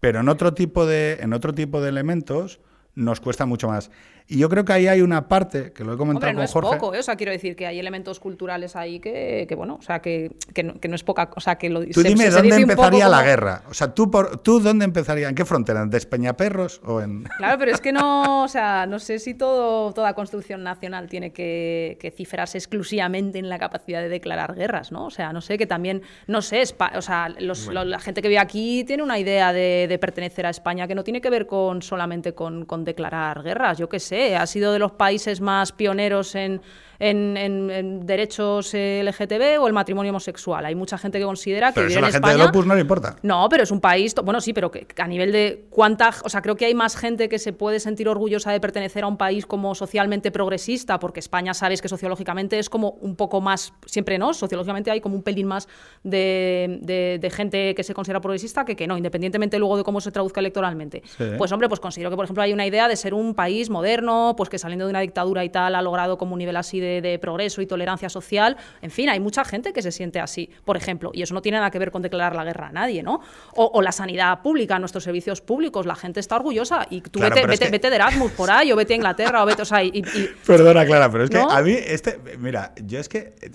Pero en otro tipo de, en otro tipo de elementos nos cuesta mucho más. Y yo creo que ahí hay una parte, que lo he comentado no con Jorge. Es poco, ¿eh? o sea, quiero decir que hay elementos culturales ahí que, que bueno, o sea, que, que, no, es poca, o sea, que lo Tú dime dónde empezaría la guerra. O sea, ¿tú, por, ¿tú dónde empezaría? ¿En qué frontera? ¿En Despeñaperros o en...? Claro, pero es que no, o sea, no sé si todo, toda construcción nacional tiene que, cifrarse exclusivamente en la capacidad de declarar guerras, ¿no? O sea, no sé, que también, no sé, o sea, los, la gente que vive aquí tiene una idea de, de, pertenecer a España que no tiene que ver con solamente con, con declarar guerras, yo qué sé, ha sido de los países más pioneros en en, derechos LGTB o el matrimonio homosexual. Hay mucha gente que considera que pero eso a la en gente España, de Opus no le importa. No, pero es un país, bueno, sí, pero que, a nivel de cuánta, o sea, creo que hay más gente que se puede sentir orgullosa de pertenecer a un país como socialmente progresista, porque España sabes que sociológicamente es como un poco más, siempre no, sociológicamente hay como un pelín más de, de, gente que se considera progresista que que no, independientemente luego de cómo se traduzca electoralmente. Pues hombre, pues considero que por ejemplo hay una idea de ser un país moderno, pues que saliendo de una dictadura y tal ha logrado como un nivel así de de, progreso y tolerancia social. En fin, hay mucha gente que se siente así, por ejemplo, y eso no tiene nada que ver con declarar la guerra a nadie, ¿no? O, la sanidad pública, nuestros servicios públicos, la gente está orgullosa y tú vete, vete, de Erasmus por ahí, o vete a Inglaterra, o vete, o sea, y, Perdona, Clara, pero es que a mí, este, mira, yo es que eh,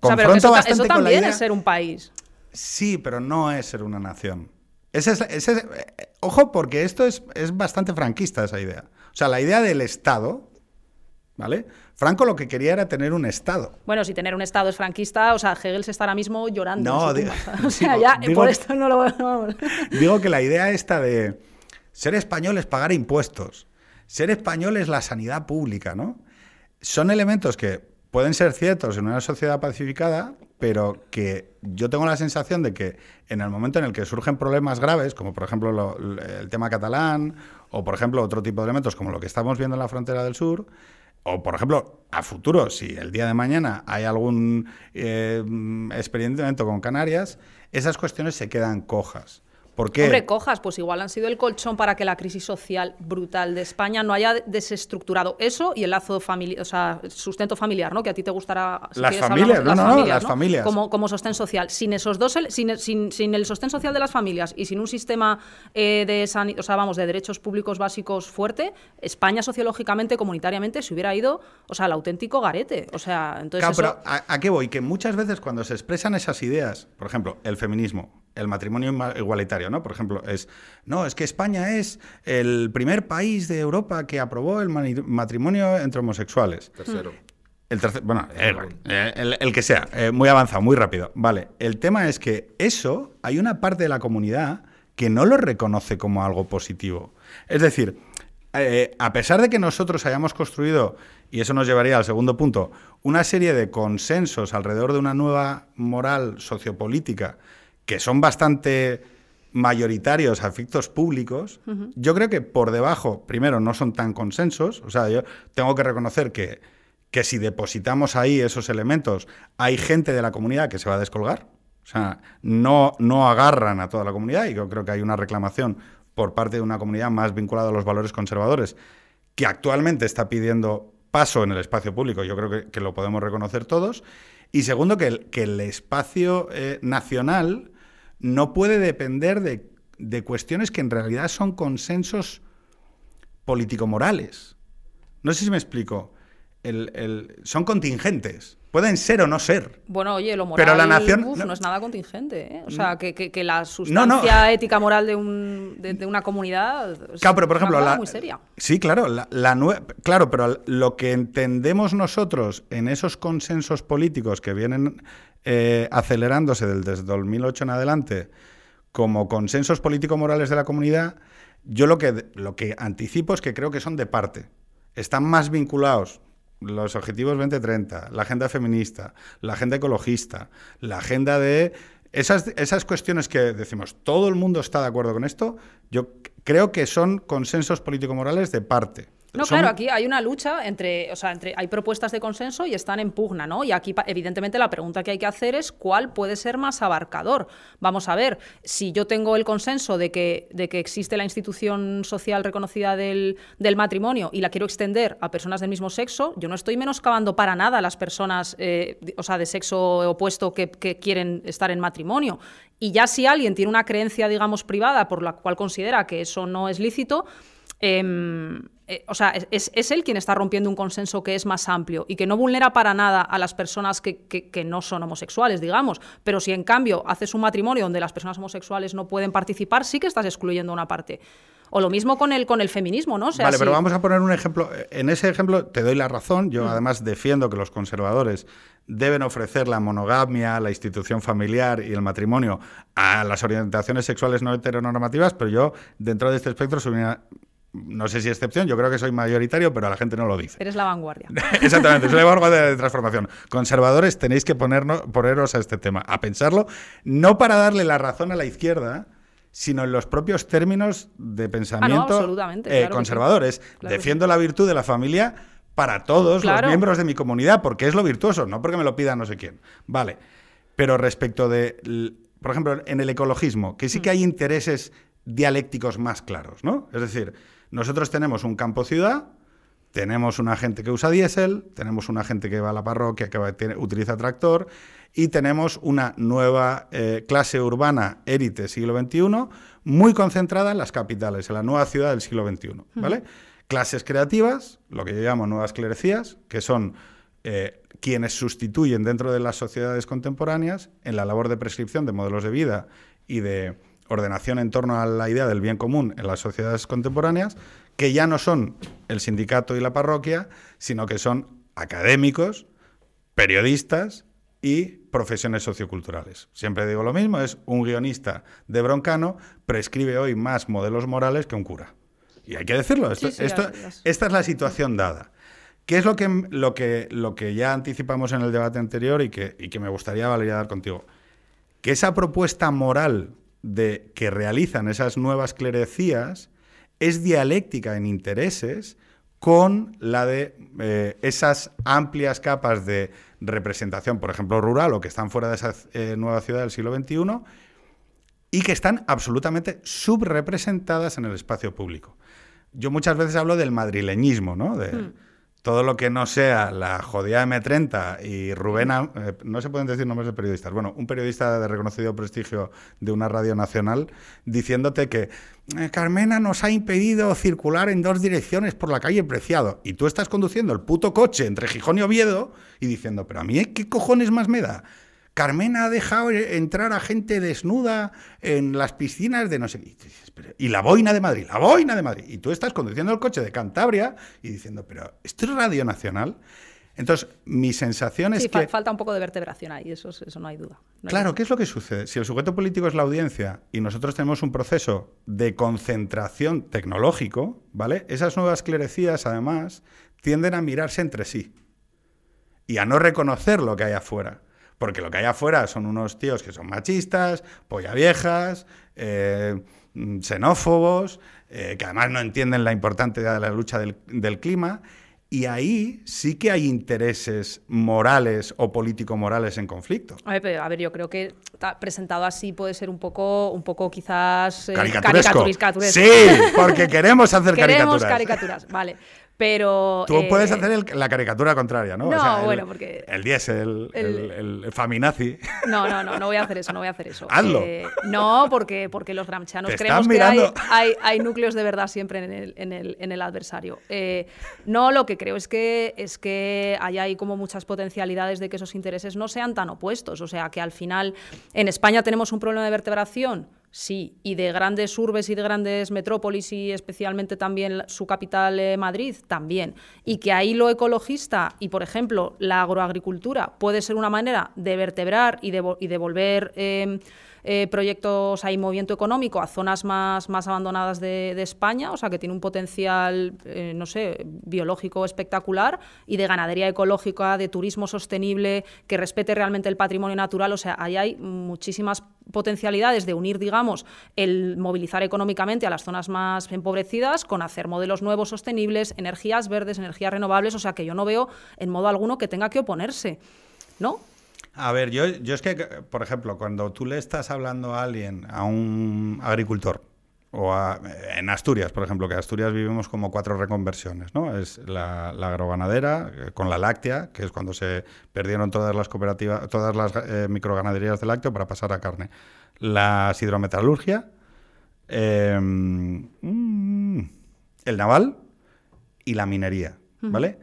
confronto eso, bastante eso también con la es ser un país. Sí, pero no es ser una nación. Ese ese eh, ojo, porque esto es, es bastante franquista, esa idea. O sea, la idea del Estado, ¿vale? Franco lo que quería era tener un Estado. Bueno, si tener un Estado es franquista, o sea, Hegel se está ahora mismo llorando. No, digo, <laughs> o sea, ya, por esto no lo <laughs> Digo que la idea esta de ser español es pagar impuestos, ser español es la sanidad pública, ¿no? Son elementos que pueden ser ciertos en una sociedad pacificada, pero que yo tengo la sensación de que en el momento en el que surgen problemas graves, como por ejemplo el tema catalán, o por ejemplo otro tipo de elementos como lo que estamos viendo en la frontera del sur, o, por ejemplo, a futuro, si el día de mañana hay algún eh, experimento con Canarias, esas cuestiones se quedan cojas. ¿Por qué? Hombre, cojas, pues igual han sido el colchón para que la crisis social brutal de España no haya desestructurado eso y el lazo familiar, o sea, sustento familiar, ¿no? Que a ti te gustará. las familias, no, no, las familias. Como, como sostén social. Sin esos dos, sin, sin, sin, el sostén social de las familias y sin un sistema eh, de, o sea, vamos, de derechos públicos básicos fuerte, España sociológicamente, comunitariamente, se hubiera ido, o sea, al auténtico garete. O sea, entonces. Claro, pero ¿a qué voy? Que muchas veces cuando se expresan esas ideas, por ejemplo, el feminismo, el matrimonio igualitario, ¿no? Por ejemplo, es, no, es que España es el primer país de Europa que aprobó el matrimonio entre homosexuales. Tercero. El tercer, bueno, eh, el, que sea, eh, muy avanzado, muy rápido. Vale, el tema es que eso, hay una parte de la comunidad que no lo reconoce como algo positivo. Es decir, eh, a pesar de que nosotros hayamos construido, y eso nos llevaría al segundo punto, una serie de consensos alrededor de una nueva moral sociopolítica que son bastante mayoritarios a efectos públicos, yo creo que por debajo, primero, no son tan consensos. O sea, yo tengo que reconocer que, que si depositamos ahí esos elementos, hay gente de la comunidad que se va a descolgar. O sea, no, no agarran a toda la comunidad y yo creo que hay una reclamación por parte de una comunidad más vinculada a los valores conservadores que actualmente está pidiendo paso en el espacio público. Yo creo que, lo podemos reconocer todos. Y segundo, que el, que el espacio eh, nacional no puede depender de, cuestiones que en realidad son consensos político-morales. No sé si me explico. son contingentes. Pueden ser o no ser. Bueno, oye, lo moral Pero la nación, no, es nada contingente. ¿eh? O sea, que, la sustancia ética moral de, una comunidad claro, pero por ejemplo, la, muy seria. Sí, claro, la, claro, pero lo que entendemos nosotros en esos consensos políticos que vienen eh, acelerándose desde 2008 en adelante como consensos político-morales de la comunidad, yo lo que, lo que anticipo es que creo que son de parte. Están más vinculados, los objetivos 2030, la agenda feminista, la agenda ecologista, la agenda de... Esas, esas cuestiones que decimos, todo el mundo está de acuerdo con esto, yo creo que son consensos político-morales de parte. No, claro, aquí hay una lucha entre, o sea, entre, hay propuestas de consenso y están en pugna, ¿no? Y aquí, evidentemente, la pregunta que hay que hacer es cuál puede ser más abarcador. Vamos a ver, si yo tengo el consenso de que, de que existe la institución social reconocida del, matrimonio y la quiero extender a personas del mismo sexo, yo no estoy menoscabando para nada a las personas, eh, o sea, de sexo opuesto que, que quieren estar en matrimonio. Y ya si alguien tiene una creencia, digamos, privada por la cual considera que eso no es lícito, Em, eh, o sea, es, él quien está rompiendo un consenso que es más amplio y que no vulnera para nada a las personas que, no son homosexuales, digamos. Pero si en cambio haces un matrimonio donde las personas homosexuales no pueden participar, sí que estás excluyendo una parte. O lo mismo con el, con el feminismo, ¿no? vale, pero vamos a poner un ejemplo. En ese ejemplo te doy la razón. Yo mm. además defiendo que los conservadores deben ofrecer la monogamia, la institución familiar y el matrimonio a las orientaciones sexuales no heteronormativas, pero yo dentro de este espectro soy una no sé si excepción, yo creo que soy mayoritario, pero la gente no lo dice. Eres la vanguardia. <laughs> Exactamente, soy la vanguardia de transformación. Conservadores, tenéis que ponernos, poneros a este tema, a pensarlo, no para darle la razón a la izquierda, sino en los propios términos de pensamiento ah, eh, conservadores. Defiendo la virtud de la familia para todos los miembros de mi comunidad, porque es lo virtuoso, no porque me lo pida no sé quién. Vale, pero respecto de, por ejemplo, en el ecologismo, que sí que mm. hay intereses dialécticos más claros, ¿no? Es decir, nosotros tenemos un campo ciudad, tenemos una gente que usa diésel, tenemos una gente que va a la parroquia que utiliza tractor y tenemos una nueva eh, clase urbana élite siglo XXI muy concentrada en las capitales, en la nueva ciudad del siglo XXI. ¿vale? Clases creativas, lo que yo llamo nuevas clerecías, que son eh, quienes sustituyen dentro de las sociedades contemporáneas en la labor de prescripción de modelos de vida y de ordenación en torno a la idea del bien común en las sociedades contemporáneas, que ya no son el sindicato y la parroquia, sino que son académicos, periodistas y profesiones socioculturales. Siempre digo lo mismo, es un guionista de Broncano prescribe hoy más modelos morales que un cura. Y hay que decirlo, esto, esta es la situación dada. ¿Qué es lo que, lo, que, lo que ya anticipamos en el debate anterior y que, y que me gustaría validar contigo? Que esa propuesta moral de, que realizan esas nuevas clerecías es dialéctica en intereses con la de eh, esas amplias capas de representación, por ejemplo, rural o que están fuera de esa eh, nueva ciudad del siglo XXI y que están absolutamente subrepresentadas en el espacio público. Yo muchas veces hablo del madrileñismo, ¿no? Hmm todo lo que no sea la jodida M30 y Rubena, eh, no se pueden decir nombres de periodistas, bueno, un periodista de reconocido prestigio de una radio nacional diciéndote que eh, Carmena nos ha impedido circular en dos direcciones por la calle Preciado y tú estás conduciendo el puto coche entre Gijón y Oviedo y diciendo, pero a mí qué cojones más me da Carmena ha dejado entrar a gente desnuda en las piscinas de no sé qué. Y la boina de Madrid, la boina de Madrid. Y tú estás conduciendo el coche de Cantabria y diciendo, pero ¿esto es Radio Nacional? Entonces, mi sensación es que... falta un poco de vertebración ahí, eso, eso no hay duda. claro, ¿qué es lo que sucede? Si el sujeto político es la audiencia y nosotros tenemos un proceso de concentración tecnológico, ¿vale? Esas nuevas clerecías, además, tienden a mirarse entre sí y a no reconocer lo que hay afuera. Porque lo que hay afuera son unos tíos que son machistas, polla viejas, eh, xenófobos, eh, que además no entienden la importancia de la lucha del, clima. Y ahí sí que hay intereses morales o político-morales en conflicto. A ver, yo creo que presentado así puede ser un poco, un poco quizás eh, Sí, porque queremos hacer <laughs> queremos caricaturas. Vale. Pero. Tú puedes eh, hacer la caricatura contraria, ¿no? No, bueno, porque. El diésel, el, el, faminazi. No, no, no, no voy a hacer eso, no voy a hacer eso. Hazlo. Eh, no, porque, porque los gramscianos creemos que hay, hay, núcleos de verdad siempre en el, en el, en el adversario. Eh, no, lo que creo es que, es que hay, hay como muchas potencialidades de que esos intereses no sean tan opuestos. O sea, que al final en España tenemos un problema de vertebración Sí, y de grandes urbes y de grandes metrópolis y especialmente también su capital eh, Madrid, también. Y que ahí lo ecologista y, por ejemplo, la agroagricultura puede ser una manera de vertebrar y de, volver... Em, eh, proyectos, hay movimiento económico a zonas más, más abandonadas de, España, o sea, que tiene un potencial, eh, no sé, biológico espectacular y de ganadería ecológica, de turismo sostenible, que respete realmente el patrimonio natural, o sea, ahí hay muchísimas potencialidades de unir, digamos, el movilizar económicamente a las zonas más empobrecidas con hacer modelos nuevos sostenibles, energías verdes, energías renovables, o sea que yo no veo en modo alguno que tenga que oponerse, ¿no? A ver, yo, yo es que, por ejemplo, cuando tú le estás hablando a alguien, a un agricultor, o en Asturias, por ejemplo, que en Asturias vivimos como cuatro reconversiones, ¿no? Es la, agroganadera, eh, con la láctea, que es cuando se perdieron todas las cooperativas, todas las eh, microganaderías de lácteo para pasar a carne. La hidrometalurgia, em, mm, el naval y la minería, ¿vale?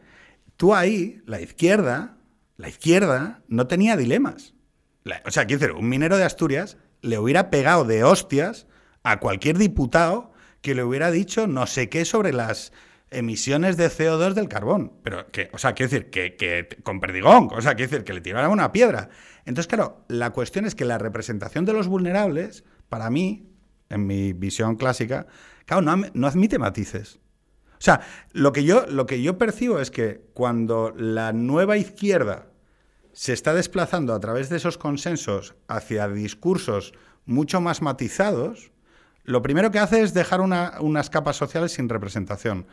Tú ahí, la izquierda, la izquierda no tenía dilemas. o sea, quiero decir, un minero de Asturias le hubiera pegado de hostias a cualquier diputado que le hubiera dicho no sé qué sobre las emisiones de CO2 del carbón. Pero que, o sea, quiero decir, que, con perdigón, o sea, quiero decir, que le tiraran una piedra. Entonces, claro, la cuestión es que la representación de los vulnerables, para mí, en mi visión clásica, claro, no admite matices. O sea, lo que, yo, lo que yo percibo es que cuando la nueva izquierda se está desplazando a través de esos consensos hacia discursos mucho más matizados, lo primero que hace es dejar unas capas sociales sin representación,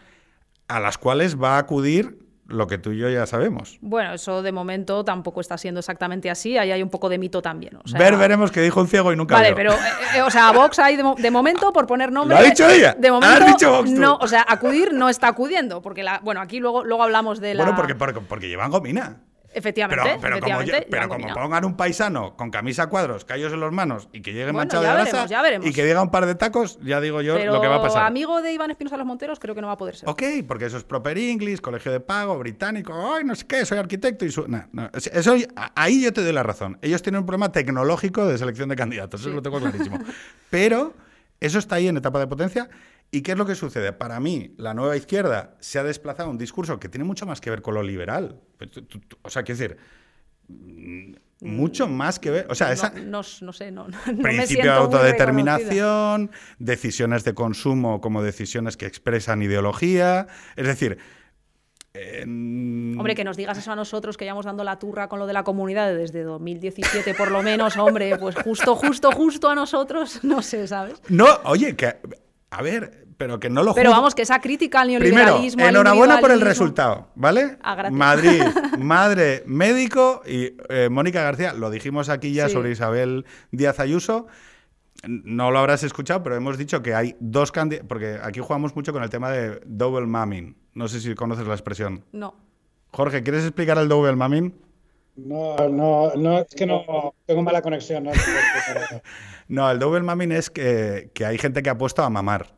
a las cuales va a acudir lo que tú y yo ya sabemos. Bueno, eso de momento tampoco está siendo exactamente así, ahí hay un poco de mito también. Ver, veremos que dijo un ciego y nunca Vale, pero, eh, eh, o sea, Vox hay de, momento, por poner nombre... ¿Lo ha dicho ella? De momento, dicho Vox no, o sea, acudir no está acudiendo, porque, la, bueno, aquí luego, luego hablamos de la... Bueno, porque, porque, porque llevan gomina. Efectivamente. Pero, como, pongan un paisano con camisa cuadros, callos en los manos y que llegue manchado de grasa y que diga un par de tacos, ya digo yo lo que va a pasar. amigo de Iván Espinosa Los Monteros creo que no va a poder ser. Ok, porque eso es proper English, colegio de pago, británico, ay, no sé qué, soy arquitecto y su... eso, ahí yo te doy la razón. Ellos tienen un problema tecnológico de selección de candidatos, eso lo tengo clarísimo. pero eso está ahí en etapa de potencia ¿Y qué es lo que sucede? Para mí, la nueva izquierda se ha desplazado a un discurso que tiene mucho más que ver con lo liberal. Pues o sea, quiero decir, mm, mucho más que ver. O sea, esa, no, sé, no. <laughs> principio de autodeterminación, decisiones de consumo como decisiones que expresan ideología. Es decir. Hombre, que nos digas eso a nosotros, que llevamos dando la turra con lo de la comunidad desde 2017 por lo menos, hombre, pues justo, justo, justo a nosotros, <laughs> no sé, ¿sabes? No, oye, que a ver, pero que no lo Pero vamos, que esa crítica al neoliberalismo. Primero, enhorabuena por el resultado, ¿vale? Ah, Madrid, <laughs> madre, médico y eh, Mónica García, lo dijimos aquí ya sobre Isabel Díaz Ayuso. No lo habrás escuchado, pero hemos dicho que hay dos candidatos. Porque aquí jugamos mucho con el tema de double mamming. No sé si conoces la expresión. No. Jorge, ¿quieres explicar el double mamming? No, no, no, es que no tengo mala conexión. No, <laughs> no el double mamming es que, que, hay gente que ha puesto a mamar,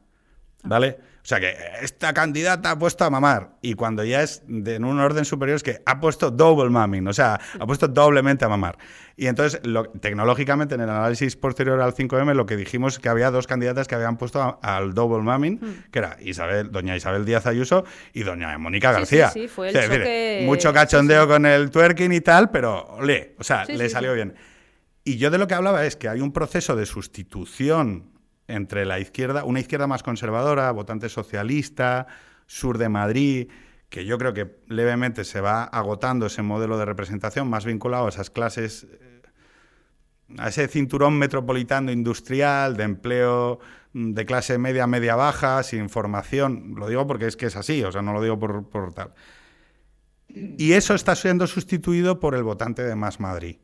¿vale? O sea que esta candidata ha puesto a mamar y cuando ya es de, en un orden superior es que ha puesto double mamming, o sea, ha puesto doblemente a mamar. Y entonces, tecnológicamente, en el análisis posterior al 5M, lo que dijimos es que había dos candidatas que habían puesto al double mamming, hmm. que era Isabel, doña Isabel Díaz Ayuso y doña Mónica García. Sí, sí, fue el Mucho cachondeo con el twerking y tal, pero ole, o sea, le salió bien. Y yo de lo que hablaba es que hay un proceso de sustitución entre la izquierda, una izquierda más conservadora, votante socialista, sur de Madrid, que yo creo que levemente se va agotando ese modelo de representación más vinculado a esas clases a ese cinturón metropolitano industrial de empleo mm, de clase media, media baja, sin formación. Lo digo porque es que es así, o sea, no lo digo por tal. Y eso está siendo sustituido por el votante de Más Madrid.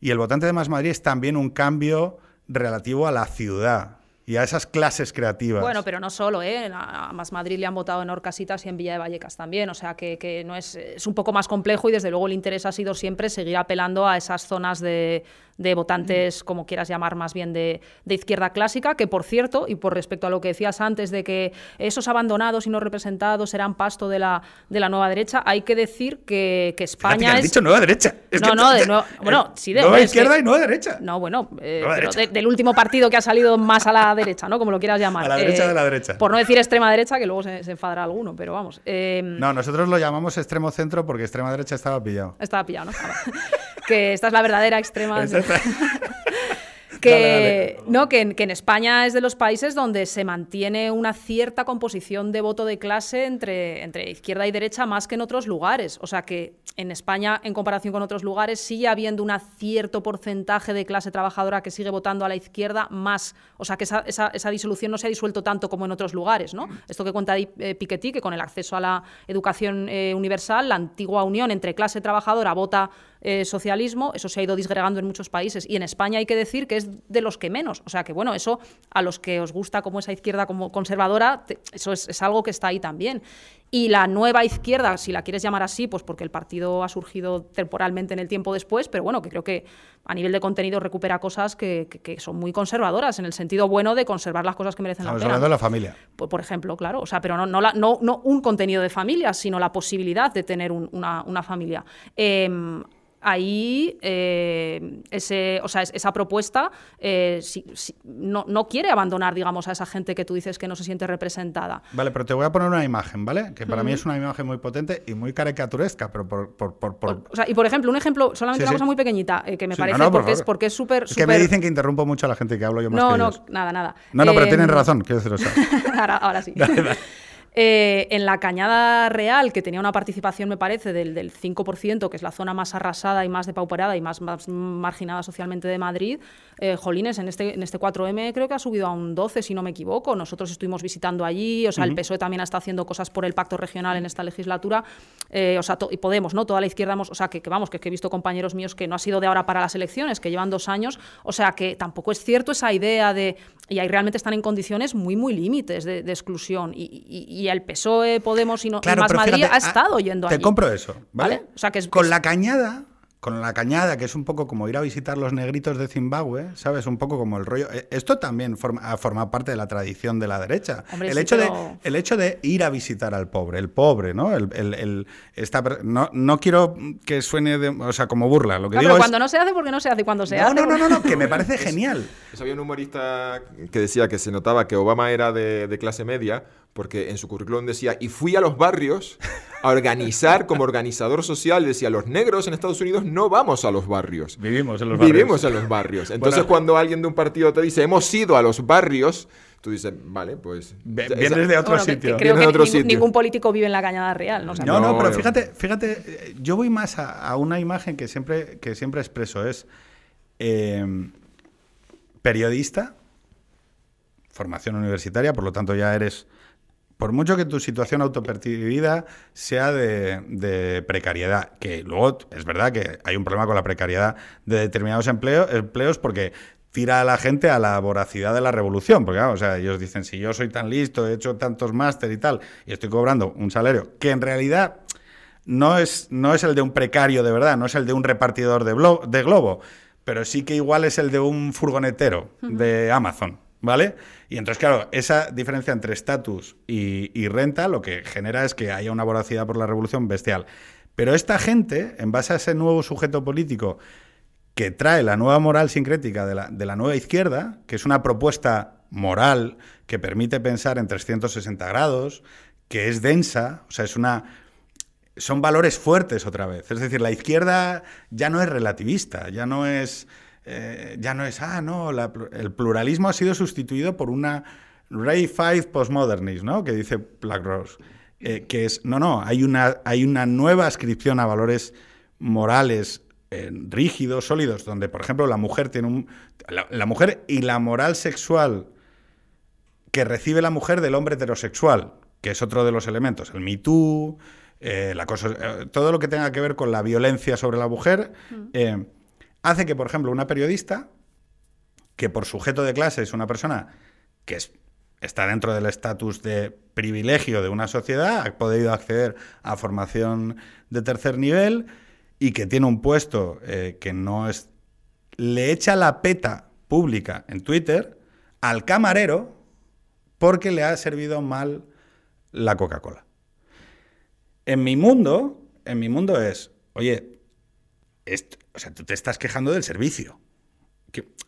Y el votante de Más Madrid es también un cambio relativo a la ciudad y a esas clases creativas. Bueno, pero no solo, ¿eh? A Más Madrid le han votado en Orcasitas y en Villa de Vallecas también, o sea que, que, no es, es un poco más complejo y desde luego el interés ha sido siempre seguir apelando a esas zonas de, de votantes, como quieras llamar, más bien de, izquierda clásica, que por cierto, y por respecto a lo que decías antes de que esos abandonados y no representados serán pasto de la, de la nueva derecha, hay que decir que, España has dicho nueva derecha. no, no, de bueno, sí, de nueva izquierda y nueva derecha. No, bueno, eh, del último partido que ha salido más a la derecha, ¿no? Como lo quieras llamar. A la derecha de la eh, derecha. Por no decir extrema derecha, que luego se, enfadará alguno, pero vamos. Eh, no, nosotros lo llamamos extremo centro porque extrema derecha estaba pillado. Estaba pillado, ¿no? <laughs> que esta es la verdadera extrema. <laughs> que, No, que, en España es de los países donde se mantiene una cierta composición de voto de clase entre, entre izquierda y derecha más que en otros lugares. O sea que en España, en comparación con otros lugares, sigue habiendo un cierto porcentaje de clase trabajadora que sigue votando a la izquierda más. O sea que esa, esa, disolución no se ha disuelto tanto como en otros lugares. ¿no? Esto que cuenta eh, Piketty, que con el acceso a la educación eh, universal, la antigua unión entre clase trabajadora vota eh, socialismo, eso se ha ido disgregando en muchos países y en España hay que decir que es de los que menos. O sea que, bueno, eso a los que os gusta como esa izquierda como conservadora, eso es, algo que está ahí también. Y la nueva izquierda, si la quieres llamar así, pues porque el partido ha surgido temporalmente en el tiempo después, pero bueno, que creo que a nivel de contenido recupera cosas que, son muy conservadoras, en el sentido bueno de conservar las cosas que merecen la pena. hablando de la familia. Por, por, ejemplo, claro. O sea, pero no, no, no, no, un contenido de familia, sino la posibilidad de tener una, una, familia. Em, ahí eh, ese, o sea, esa propuesta eh, no, quiere abandonar, digamos, a esa gente que tú dices que no se siente representada. Vale, pero te voy a poner una imagen, ¿vale? Que para mí es una imagen muy potente y muy caricaturesca, pero por... por, O sea, y por ejemplo, un ejemplo, solamente una cosa muy pequeñita, eh, que me parece porque, es, porque es súper... Es que me dicen que interrumpo mucho a la gente que hablo yo más No, que no, nada, nada. No, no, pero tienen razón, quiero decir eso. <laughs> ahora, ahora sí. Eh, en la Cañada Real, que tenía una participación, me parece, del, del 5%, que es la zona más arrasada y más depauperada y más, marginada socialmente de Madrid, eh, Jolines, en este, en este 4M creo que ha subido a un 12, si no me equivoco. Nosotros estuvimos visitando allí, o sea, el PSOE también está haciendo cosas por el pacto regional en esta legislatura, eh, o sea, y Podemos, ¿no? Toda la izquierda, o sea, que, vamos, que, he visto compañeros míos que no ha sido de ahora para las elecciones, que llevan dos años, o sea, que tampoco es cierto esa idea de, y ahí realmente están en condiciones muy, muy límites de, exclusión, y el PSOE, Podemos y, no, más Madrid ha estado yendo Te allí. compro eso, ¿vale? O sea, que es, Con la cañada con la cañada, que es un poco como ir a visitar los negritos de Zimbabue, ¿sabes? Un poco como el rollo. Eh, esto también forma, forma parte de la tradición de la derecha. el, hecho de, el hecho de ir a visitar al pobre, el pobre, ¿no? El, el, no, no quiero que suene o sea, como burla. Lo que digo pero cuando no se hace, porque no se hace cuando se hace. No, no, no, no, que me parece <laughs> genial. había un humorista que decía que se notaba que Obama era de, de clase media porque en su currículum decía, y fui a los barrios a organizar como organizador social, decía, los negros en Estados Unidos no vamos a los barrios. Vivimos en los barrios. Vivimos en los barrios. Entonces cuando alguien de un partido te dice, hemos ido a los barrios, tú dices, vale, pues... Vienes de otro sitio. creo que ningún, político vive en la cañada real. No, no, pero fíjate, fíjate, yo voy más a, una imagen que siempre, que siempre expreso, es eh, periodista, formación universitaria, por lo tanto ya eres por mucho que tu situación autopercibida sea de, precariedad, que luego es verdad que hay un problema con la precariedad de determinados empleos, empleos porque tira a la gente a la voracidad de la revolución, porque o sea, ellos dicen, si yo soy tan listo, he hecho tantos máster y tal, y estoy cobrando un salario que en realidad no es, no es el de un precario de verdad, no es el de un repartidor de, de globo, pero sí que igual es el de un furgonetero de Amazon, ¿vale? Y entonces, claro, esa diferencia entre estatus y, renta lo que genera es que haya una voracidad por la revolución bestial. Pero esta gente, en base a ese nuevo sujeto político que trae la nueva moral sincrética de la, de la nueva izquierda, que es una propuesta moral que permite pensar en 360 grados, que es densa, o sea, es una son valores fuertes otra vez. Es decir, la izquierda ya no es relativista, ya no es eh, ya no es, ah, no, el pluralismo ha sido sustituido por una Ray 5 postmodernist, ¿no? Que dice Black Rose. Eh, que es, no, no, hay una, hay una nueva ascripción a valores morales eh, rígidos, sólidos, donde, por ejemplo, la mujer tiene un. La, mujer y la moral sexual que recibe la mujer del hombre heterosexual, que es otro de los elementos, el Me Too, la cosa, todo lo que tenga que ver con la violencia sobre la mujer. Mm hace que, por ejemplo, una periodista, que por sujeto de clase es una persona que está dentro del estatus de privilegio de una sociedad, ha podido acceder a formación de tercer nivel y que tiene un puesto eh, que no es... le echa la peta pública en Twitter al camarero porque le ha servido mal la Coca-Cola. En mi mundo, en mi mundo es, oye, o sea, tú te estás quejando del servicio.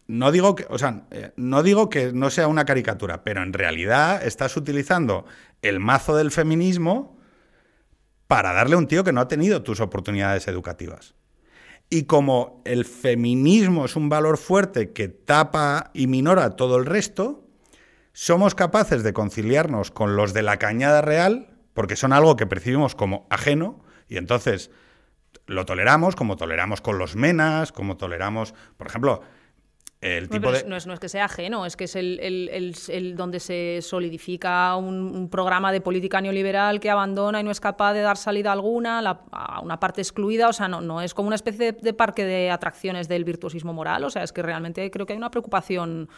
no digo que, o sea, eh, no digo que no sea una caricatura, pero en realidad estás utilizando el mazo del feminismo para darle a un tío que no ha tenido tus oportunidades educativas. Y como el feminismo es un valor fuerte que tapa y minora todo el resto, somos capaces de conciliarnos con los de la cañada real, porque son algo que percibimos como ajeno, y entonces lo toleramos, como toleramos con los menas, como toleramos, por ejemplo, el tipo de... no, es, no, es, que sea ajeno, es que es el, el, el, donde se solidifica un, programa de política neoliberal que abandona y no es capaz de dar salida alguna a una parte excluida. O sea, no, no es como una especie de, de parque de atracciones del virtuosismo moral. O sea, es que realmente creo que hay una preocupación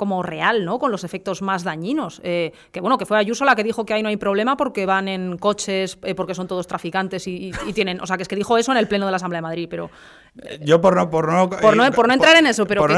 como real, ¿no? Con los efectos más dañinos. Eh, que bueno, que fue Ayuso la que dijo que ahí no hay problema porque van en coches, eh, porque son todos traficantes y, tienen. O sea, que es que dijo eso en el Pleno de la Asamblea de Madrid, pero. Eh, Yo por no, por no, por no, por no entrar en eso, pero que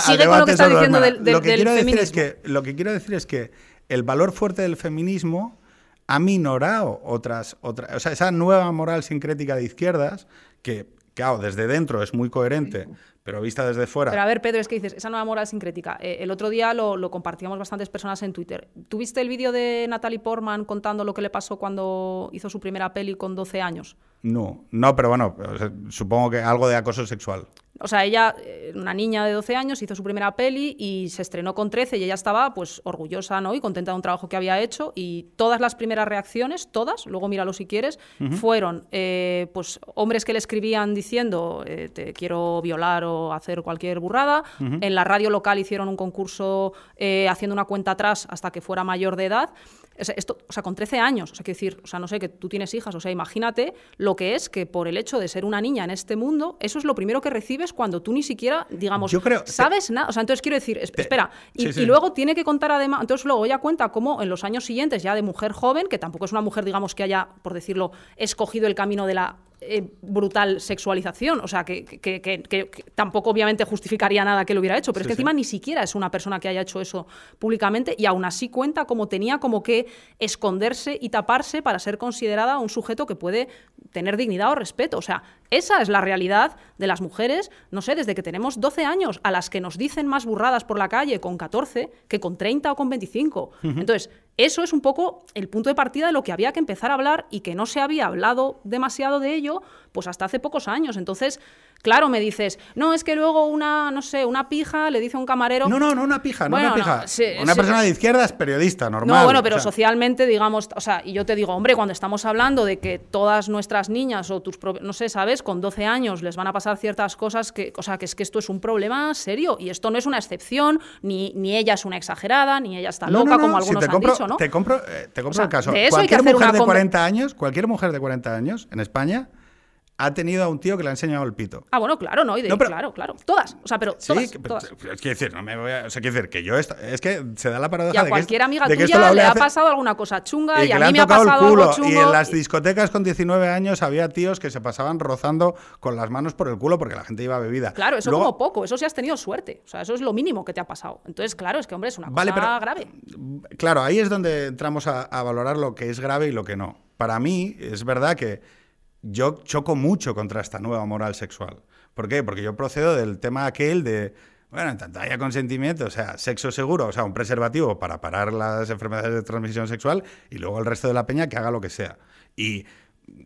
sigue con lo que está diciendo del, del, lo que quiero Decir es que, lo que quiero decir es que el valor fuerte del feminismo ha minorado otras, otras. O sea, esa nueva moral sincrética de izquierdas que claro, desde dentro es muy coherente, pero vista desde fuera. Pero a ver, Pedro, es que dices, esa nueva moral sincrética. Eh, el otro día lo, lo, compartíamos bastantes personas en Twitter. ¿Tuviste el vídeo de Natalie Portman contando lo que le pasó cuando hizo su primera peli con 12 años? No, no, pero bueno, supongo que algo de acoso sexual. O sea, ella, eh, una niña de 12 años, hizo su primera peli y se estrenó con 13 y ella estaba pues orgullosa ¿no? y contenta de un trabajo que había hecho y todas las primeras reacciones, todas, luego míralo si quieres, fueron eh, pues hombres que le escribían diciendo eh, te quiero violar o hacer cualquier burrada. En la radio local hicieron un concurso haciendo una cuenta atrás hasta que fuera mayor de edad. Esto, o sea, con 13 años, o sea, quiero decir, o sea, no sé, que tú tienes hijas, o sea, imagínate lo que es que por el hecho de ser una niña en este mundo, eso es lo primero que recibes cuando tú ni siquiera, digamos, sabes nada. O sea, entonces quiero decir, espera, y, y, luego tiene que contar además, entonces luego ella cuenta cómo en los años siguientes, ya de mujer joven, que tampoco es una mujer, digamos, que haya, por decirlo, escogido el camino de la eh, brutal sexualización. O sea, que, tampoco obviamente justificaría nada que lo hubiera hecho, pero es que encima ni siquiera es una persona que haya hecho eso públicamente y aún así cuenta como tenía como que esconderse y taparse para ser considerada un sujeto que puede tener dignidad o respeto. O sea, esa es la realidad de las mujeres, no sé, desde que tenemos 12 años, a las que nos dicen más burradas por la calle con 14 que con 30 o con 25. Entonces, eso es un poco el punto de partida de lo que había que empezar a hablar y que no se había hablado demasiado de ello, pues hasta hace pocos años. Entonces, Claro, me dices, no, es que luego una, no sé, una pija le dice a un camarero. No, no, no una pija, no una pija. una persona de izquierda es periodista, normal. No, bueno, pero socialmente, digamos, o sea, y yo te digo, hombre, cuando estamos hablando de que todas nuestras niñas o tus, no sé, ¿sabes? Con 12 años les van a pasar ciertas cosas que, o sea, que es que esto es un problema serio y esto no es una excepción, ni, ni ella es una exagerada, ni ella está loca, como algunos han dicho, ¿no? Te compro, eh, te compro el caso. cualquier mujer de 40 años, cualquier mujer de 40 años en España ha tenido a un tío que le ha enseñado el pito. Ah, bueno, claro, no, claro, claro. Todas, o sea, pero todas, sí, todas. Es que decir, no me voy a, o sea, quiero decir que yo es que se da la paradoja y a cualquier amiga tuya le ha pasado alguna cosa chunga y, a mí me ha pasado algo chungo. Y en las discotecas con 19 años había tíos que se pasaban rozando con las manos por el culo porque la gente iba bebida. Claro, eso como poco, eso sí has tenido suerte. O sea, eso es lo mínimo que te ha pasado. Entonces, claro, es que hombre, es una cosa grave. Claro, ahí es donde entramos a valorar lo que es grave y lo que no. Para mí es verdad que yo choco mucho contra esta nueva moral sexual. ¿Por qué? Porque yo procedo del tema aquel de, bueno, en tanto haya consentimiento, o sea, sexo seguro, o sea, un preservativo para parar las enfermedades de transmisión sexual y luego el resto de la peña que haga lo que sea. Y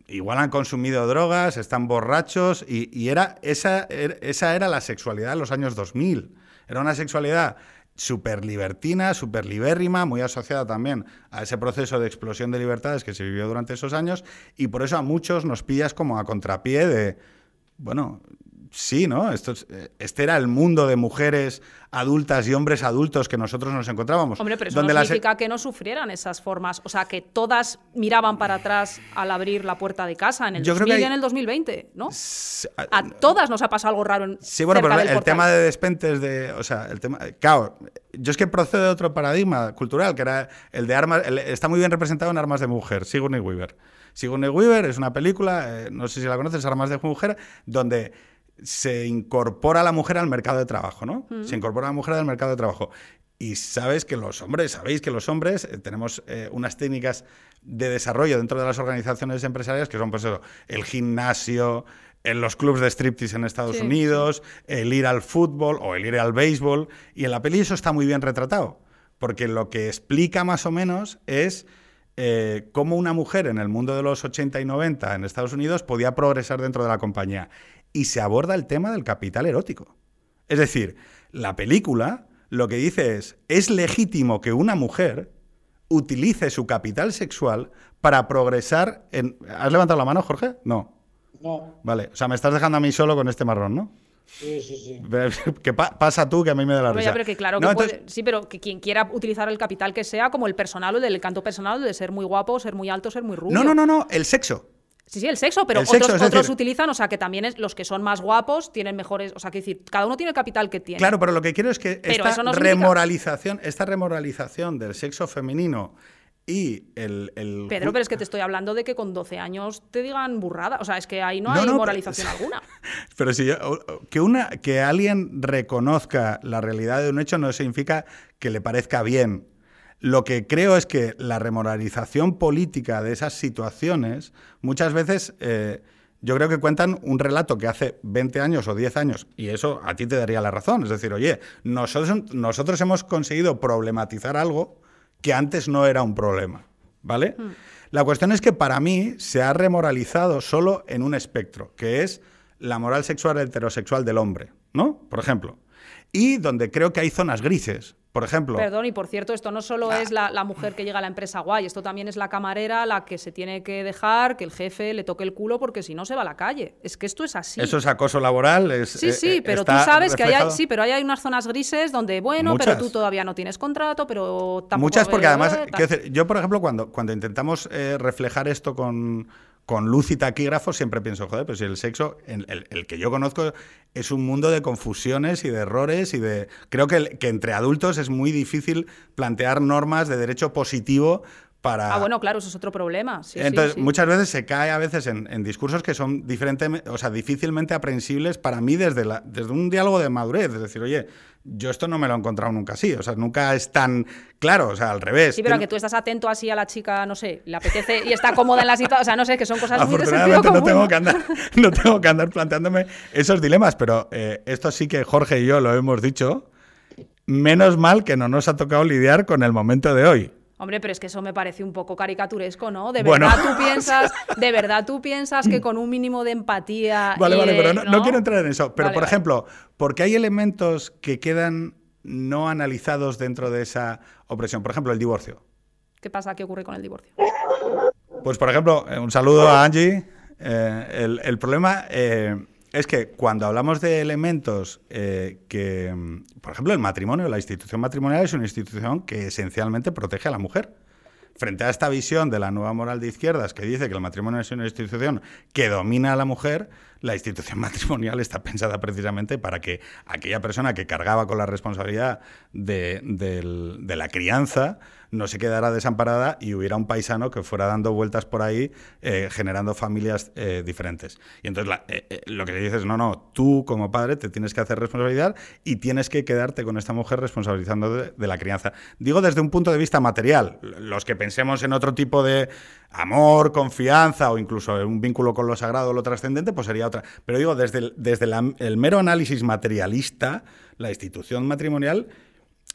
igual han consumido drogas, están borrachos y, era, esa, er, esa era la sexualidad de los años 2000. Era una sexualidad súper libertina, súper libérrima, muy asociada también a ese proceso de explosión de libertades que se vivió durante esos años y por eso a muchos nos pillas como a contrapié de, bueno, sí, ¿no? Esto eh, este era el mundo de mujeres adultas y hombres adultos que nosotros nos encontrábamos. Hombre, pero eso no significa que no sufrieran esas formas. O sea, que todas miraban para atrás al abrir la puerta de casa en el 2000 y en el 2020, ¿no? a todas nos ha pasado algo raro en Sí, bueno, pero el tema de despentes de... O sea, el tema... Claro, yo es que procedo de otro paradigma cultural, que era el de armas... está muy bien representado en Armas de Mujer, Sigourney Weaver. Sigourney Weaver es una película, eh, no sé si la conoces, Armas de Mujer, donde se incorpora la mujer al mercado de trabajo, ¿no? Se incorpora la mujer al mercado de trabajo. Y sabes que los hombres, sabéis que los hombres eh, tenemos eh, unas técnicas de desarrollo dentro de las organizaciones empresariales que son, pues eso, el gimnasio, en los clubes de striptease en Estados Unidos, el ir al fútbol o el ir al béisbol. Y en la peli eso está muy bien retratado, porque lo que explica más o menos es eh, cómo una mujer en el mundo de los 80 y 90 en Estados Unidos podía progresar dentro de la compañía. Y se aborda el tema del capital erótico. Es decir, la película lo que dice es, es legítimo que una mujer utilice su capital sexual para progresar en... ¿Has levantado la mano, Jorge? No. No. Vale, o sea, me estás dejando a mí solo con este marrón, ¿no? Sí, sí, sí. <laughs> que pasa tú, que a mí me da la risa. ya, pero que claro, que puede- sí, pero que quien quiera utilizar el capital que sea, como el personal o el del canto personal, de ser muy guapo, ser muy alto, ser muy rubio. No, no, no, no, el sexo. Sí, sí, el sexo, pero El otros, otros decir- utilizan, o sea, que también es, los que son más guapos tienen mejores, o sea, que decir, cada uno tiene el capital que tiene. Claro, pero lo que quiero es que Pero esta significa- remoralización, esta remoralización del sexo femenino y el, el Pedro, pero es que te estoy hablando de que con 12 años te digan burrada. O sea, es que ahí no, No, hay no, moralización pero- alguna. <laughs> Pero si yo- que, una, que alguien reconozca la realidad de un hecho no significa que le parezca bien. Lo que creo es que la remoralización política de esas situaciones muchas veces eh, yo creo que cuentan un relato que hace 20 años o 10 años, y eso a ti te daría la razón. Es decir, oye, nosotros, nosotros hemos conseguido problematizar algo que antes no era un problema. ¿Vale? La cuestión es que para mí se ha remoralizado solo en un espectro, que es la moral sexual heterosexual del hombre, ¿no? Por ejemplo. Y donde creo que hay zonas grises. Por ejemplo, Perdón, y por cierto, esto no solo es la, la mujer que llega a la empresa guay, esto también es la camarera la que se tiene que dejar que el jefe le toque el culo porque si no se va a la calle. Es que esto es así. eso es acoso laboral. Es, Sí, eh, sí, eh, pero tú sabes que hay, sí, pero ahí hay unas zonas grises donde, bueno, Muchas. pero tú todavía no tienes contrato, pero tampoco... Muchas porque eh, además, quiero decir, yo por ejemplo, cuando, cuando intentamos eh, reflejar esto con, con luz y taquígrafo, siempre pienso, joder, pues si el sexo, el, el- el que yo conozco, es un mundo de confusiones y de errores y de... Creo que, que entre adultos es muy difícil plantear normas de derecho positivo para... Ah, bueno, claro, eso es otro problema. sí, Entonces, sí. muchas veces se cae a veces en, en discursos que son diferentes, o sea, difícilmente aprensibles para mí desde, la, desde un diálogo de madurez. Es decir, oye, yo esto no me lo he encontrado nunca así. O sea, nunca es tan claro, o sea, al revés. Sí, pero a que tú estás atento así a la chica, no sé, le apetece y está cómoda en la situación. O sea, no sé, que son cosas muy de sentido no tengo, que andar, no tengo que andar planteándome esos dilemas, pero eh, esto sí que Jorge y yo lo hemos dicho. Menos mal que no nos ha tocado lidiar con el momento de hoy. Hombre, pero es que eso me parece un poco caricaturesco, ¿no? De Bueno. verdad tú piensas, de verdad tú piensas que con un mínimo de empatía. Vale, y vale, de- pero no, no quiero entrar en eso. Pero, Vale, por vale. ejemplo, porque hay elementos que quedan no analizados dentro de esa opresión. Por ejemplo, el divorcio. ¿Qué pasa? ¿Qué ocurre con el divorcio? Pues, por ejemplo, eh, un saludo a Angie. Eh, el, el problema eh, es que cuando hablamos de elementos eh, que, mm, por ejemplo, el matrimonio, la institución matrimonial es una institución que esencialmente protege a la mujer. Frente a esta visión de la nueva moral de izquierdas que dice que el matrimonio es una institución que domina a la mujer, la institución <laughs> matrimonial está pensada precisamente para que aquella persona que cargaba con la responsabilidad de, la crianza no se quedara desamparada y hubiera un paisano que fuera dando vueltas por ahí eh, generando familias eh, diferentes. Y entonces eh, lo que se dice es, no, no, tú como padre te tienes que hacer responsabilidad y tienes que quedarte con esta mujer responsabilizando de, la crianza. Digo desde un punto de vista material, los que pensemos en otro tipo de amor, confianza o incluso un vínculo con lo sagrado lo trascendente, pues sería otra. Pero digo, desde desde el mero análisis materialista, la institución matrimonial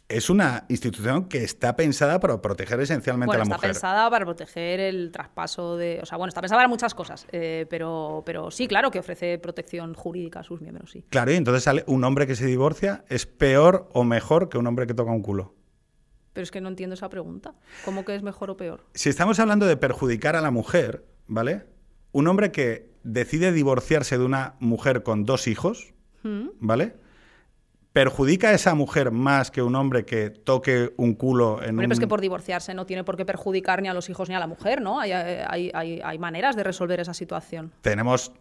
es una institución que está pensada para proteger esencialmente Bueno, a la está mujer. pensada para proteger el traspaso de. O sea, bueno, está pensada para muchas cosas. eh, pero, pero sí, claro, que ofrece protección jurídica a sus miembros, sí. Claro, y entonces sale un hombre que se divorcia es peor o mejor que un hombre que toca un culo. Pero es que no entiendo esa pregunta. ¿Cómo que es mejor o peor? Si estamos hablando de perjudicar a la mujer, ¿vale? Un hombre que decide divorciarse de una mujer con dos hijos. ¿vale? ¿Perjudica a esa mujer más que un hombre que toque un culo en Hombre, un... pues que por divorciarse no tiene por qué perjudicar ni a los hijos ni a la mujer, ¿no? Hay, hay, hay, hay maneras de resolver esa situación. Tenemos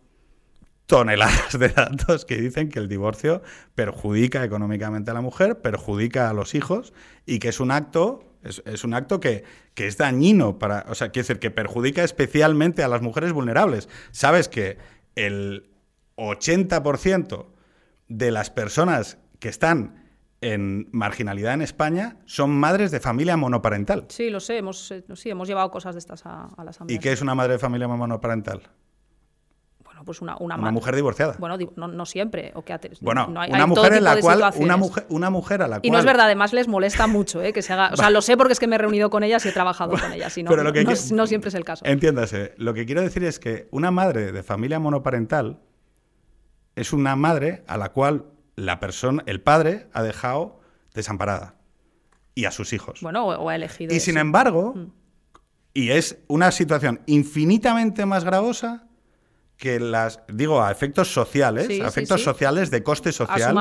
toneladas de datos que dicen que el divorcio perjudica económicamente a la mujer, perjudica a los hijos y que es un acto, es, es un acto que, que es dañino para, o sea, quiere decir que perjudica especialmente a las mujeres vulnerables. Sabes que el 80% de las personas que están en marginalidad en España son madres de familia monoparental. Sí, lo sé, hemos, eh, sí, hemos llevado cosas de estas a, a la ¿Y asamblea. qué es una madre de familia monoparental? Bueno, pues una, una, mujer divorciada. Bueno, no, siempre. O que bueno, una mujer en la cual una mujer, una mujer a la cual y no es verdad, además les molesta <laughs> mucho ¿eh? que se haga. O sea, lo sé porque es que me he reunido con ellas y he trabajado con ellas. Y no, Pero no, siempre es el caso. Entiéndase. Lo que quiero decir es que una madre de familia monoparental es una madre a la cual la persona, el padre, ha dejado desamparada y a sus hijos. Bueno, o, ha elegido. Y sin embargo, mm. y es una situación infinitamente más gravosa que las, digo, a efectos sociales, a efectos sociales de coste social,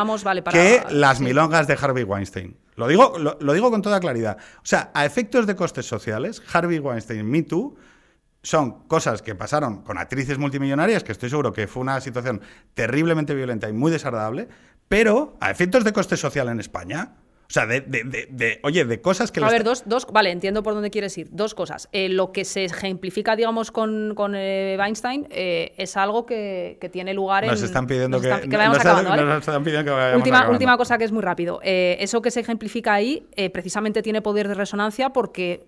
que las milongas de Harvey Weinstein. Lo digo, lo, digo con toda claridad. O sea, a efectos de costes sociales, Harvey Weinstein, Me Too, son cosas que pasaron con actrices multimillonarias, que estoy seguro que fue una situación terriblemente violenta y muy desagradable, pero a efectos de coste social en España, o sea, de, de, de, oye, de cosas que... A ver, dos, dos, vale, entiendo por dónde quieres ir. Dos cosas. Eh, lo que se ejemplifica, digamos, con, con eh, Weinstein eh, es algo que, que, tiene lugar en... Nos están pidiendo que, que vayamos acabando, ¿vale? Nos están pidiendo que vayamos última, acabando. última cosa que es muy rápido. eso que se ejemplifica ahí precisamente tiene poder de resonancia porque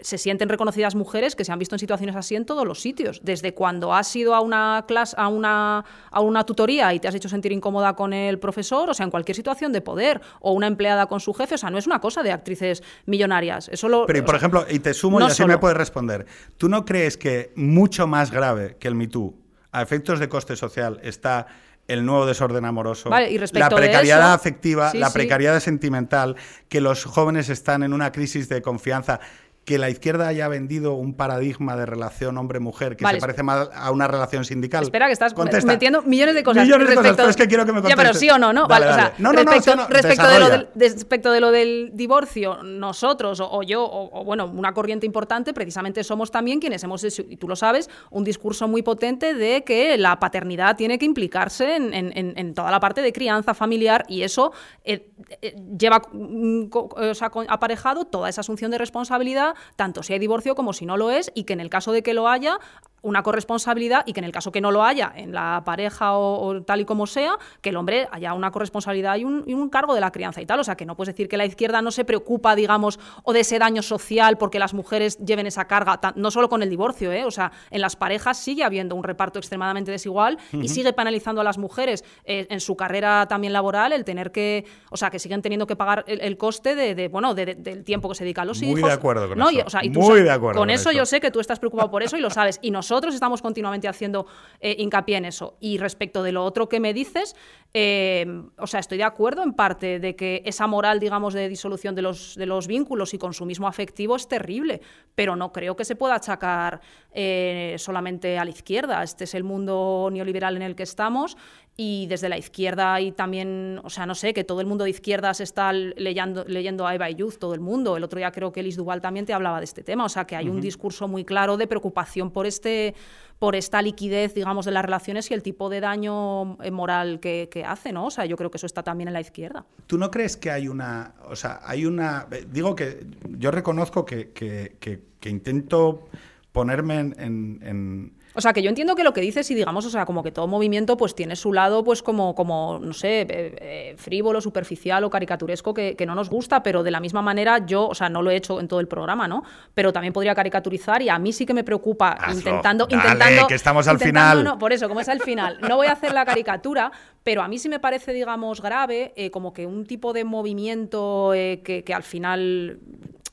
se sienten reconocidas mujeres que se han visto en situaciones así en todos los sitios. Desde cuando has ido a una clase, a una, a una tutoría y te has hecho sentir incómoda con el profesor, o sea, en cualquier situación de poder, o una empleada con su jefe. O sea, no es una cosa de actrices millonarias. Eso lo, Pero, por ejemplo, y te sumo y así me puedes responder. ¿Tú no crees que mucho más grave que el Me Too, a efectos de coste social, está el nuevo desorden amoroso, y la precariedad afectiva, la precariedad sentimental, que los jóvenes están en una crisis de confianza que la izquierda haya vendido un paradigma de relación hombre-mujer que se parece más a una relación sindical. Espera, que estás metiendo millones de cosas. Millones de cosas, pero es que quiero que me contestes. Ya, pero sí o no, ¿no? Vale, vale. no, no, respecto, no, respecto, de lo del, respecto, de lo del, divorcio, nosotros o, yo, o, bueno, una corriente importante, precisamente somos también quienes hemos, y tú lo sabes, un discurso muy potente de que la paternidad tiene que implicarse en, en, en toda la parte de crianza familiar y eso eh, eh, lleva mm, o sea, aparejado toda esa asunción de responsabilidad, tanto si hay divorcio como si no lo es, y que en el caso de que lo haya, una corresponsabilidad y que en el caso que no lo haya en la pareja o, tal y como sea, que el hombre haya una corresponsabilidad y un, cargo de la crianza y tal. O sea, que no puedes decir que la izquierda no se preocupa, digamos, o de ese daño social porque las mujeres lleven esa carga, no solo con el divorcio, ¿eh? o sea, en las parejas sigue habiendo un reparto extremadamente desigual y sigue penalizando a las mujeres eh, en su carrera también laboral el tener que, o sea, que siguen teniendo que pagar el, coste de, bueno, del tiempo que se dedica a los hijos. Muy de acuerdo con eso. Muy de acuerdo. Con, eso, yo sé que tú estás preocupado por eso y lo sabes. Y nosotros estamos continuamente haciendo eh, hincapié en eso. Y respecto de lo otro que me dices, eh, o sea, estoy de acuerdo en parte de que esa moral, digamos, de disolución de los, de los vínculos y consumismo afectivo es terrible, pero no creo que se pueda achacar eh, solamente a la izquierda. Este es el mundo neoliberal en el que estamos y desde la izquierda y también, o sea, no sé, que todo el mundo de izquierdas está leyendo, leyendo a Eva Youth, todo el mundo. El otro día creo que Elis Duval también te hablaba de este tema, o sea, que hay un discurso muy claro de preocupación por este por esta liquidez, digamos, de las relaciones y el tipo de daño eh, moral que, hace, ¿no? O sea, yo creo que eso está también en la izquierda. ¿Tú no crees que hay una, o sea, hay una, digo que yo reconozco que, intento ponerme en o sea, que yo entiendo que lo que dices y digamos, o sea, como que todo movimiento pues tiene su lado pues como, como no sé, eh, eh, frívolo, superficial o caricaturesco que, no nos gusta, pero de la misma manera yo, o sea, no lo he hecho en todo el programa, ¿no? Pero también podría caricaturizar y a mí sí que me preocupa intentando... intentando que estamos al final. No, por eso, como es al final, no voy a hacer la caricatura, pero a mí sí me parece, digamos, grave eh, como que un tipo de movimiento que, que al final,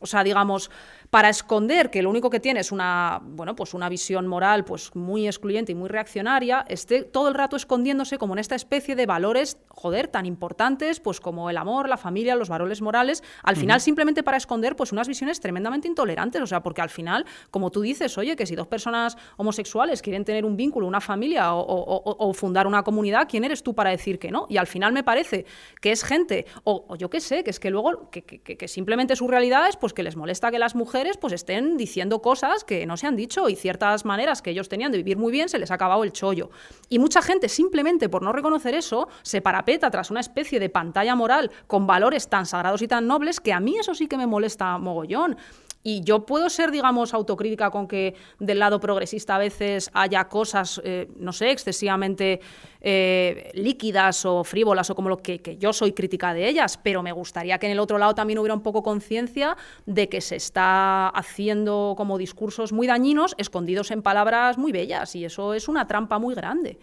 o sea, digamos para esconder que lo único que tiene es una, bueno, pues una visión moral pues muy excluyente y muy reaccionaria, esté todo el rato escondiéndose como en esta especie de valores, joder, tan importantes pues como el amor, la familia, los valores morales, al final simplemente para esconder pues unas visiones tremendamente intolerantes, o sea, porque al final, como tú dices, oye, que si dos personas homosexuales quieren tener un vínculo, una familia o, fundar una comunidad, ¿quién eres tú para decir que no? Y al final me parece que es gente, o, yo qué sé, que es que luego, que, que simplemente su realidad es pues que les molesta que las mujeres pues estén diciendo cosas que no se han dicho y ciertas maneras que ellos tenían de vivir muy bien se les ha acabado el chollo. Y mucha gente simplemente por no reconocer eso se parapeta tras una especie de pantalla moral con valores tan sagrados y tan nobles que a mí eso sí que me molesta mogollón. Y yo puedo ser, digamos, autocrítica con que del lado progresista a veces haya cosas, eh, no sé, excesivamente eh, líquidas o frívolas o como lo que, que, yo soy crítica de ellas, pero me gustaría que en el otro lado también hubiera un poco conciencia de que se está haciendo como discursos muy dañinos escondidos en palabras muy bellas y eso es una trampa muy grande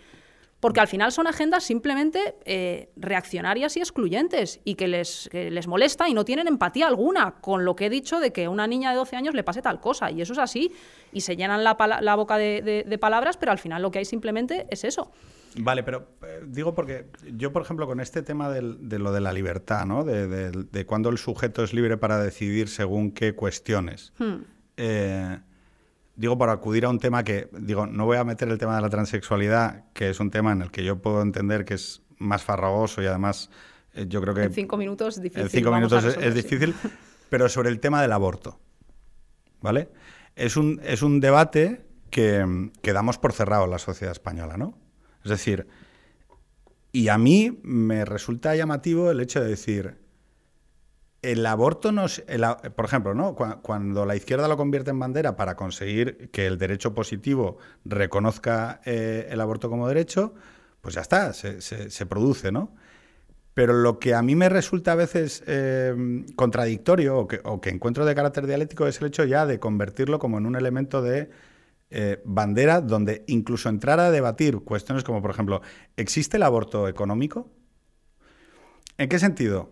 porque al final son agendas simplemente eh, reaccionarias y excluyentes y que les, les, molesta y no tienen empatía alguna con lo que he dicho de que a una niña de 12 años le pase tal cosa. Y eso es así. Y se llenan la, la boca de, palabras, pero al final lo que hay simplemente es eso. Vale, pero eh, digo porque yo, por ejemplo, con este tema de lo de la libertad, ¿no? De, de, cuando el sujeto es libre para decidir según qué cuestiones. Hmm. Eh, digo, para acudir a un tema que, digo, no voy a meter el tema de la transexualidad, que es un tema en el que yo puedo entender que es más farragoso y además eh, yo creo que... En cinco minutos es difícil. En cinco minutos es, difícil, <laughs> pero sobre el tema del aborto, ¿vale? Es un, es un debate que, que damos por cerrado en la sociedad española, ¿no? Es decir, y a mí me resulta llamativo el hecho de decir, el aborto nos. por ejemplo, ¿no? Cuando, la izquierda lo convierte en bandera para conseguir que el derecho positivo reconozca eh, el aborto como derecho, pues ya está, se, produce, ¿no? Pero lo que a mí me resulta a veces eh, contradictorio o que, o que, encuentro de carácter dialéctico es el hecho ya de convertirlo como en un elemento de eh, bandera donde incluso entrar a debatir cuestiones como, por ejemplo, ¿existe el aborto económico? ¿En qué sentido?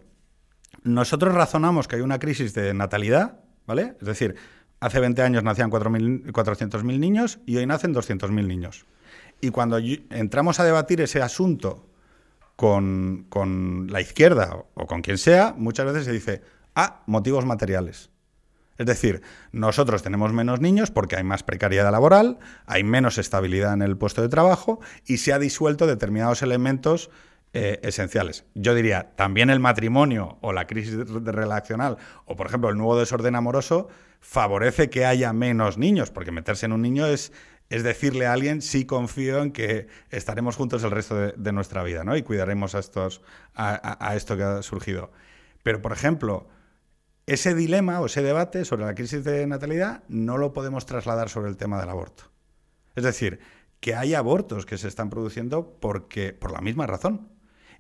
Nosotros razonamos que hay una crisis de natalidad, ¿vale? Es decir, hace 20 años nacían 400.000 niños y hoy nacen 200.000 niños. Y cuando entramos a debatir ese asunto con, la izquierda o con quien sea, muchas veces se dice, ah, motivos materiales. Es decir, nosotros tenemos menos niños porque hay más precariedad laboral, hay menos estabilidad en el puesto de trabajo y se ha disuelto determinados elementos eh, esenciales. Yo diría, también el matrimonio o la crisis relacional o, por ejemplo, el nuevo desorden amoroso favorece que haya menos niños, porque meterse en un niño es, es decirle a alguien, sí confío en que estaremos juntos el resto de, nuestra vida ¿no? y cuidaremos a, estos, a, esto que ha surgido. Pero, por ejemplo, ese dilema o ese debate sobre la crisis de natalidad no lo podemos trasladar sobre el tema del aborto. Es decir, que hay abortos que se están produciendo porque, por la misma razón.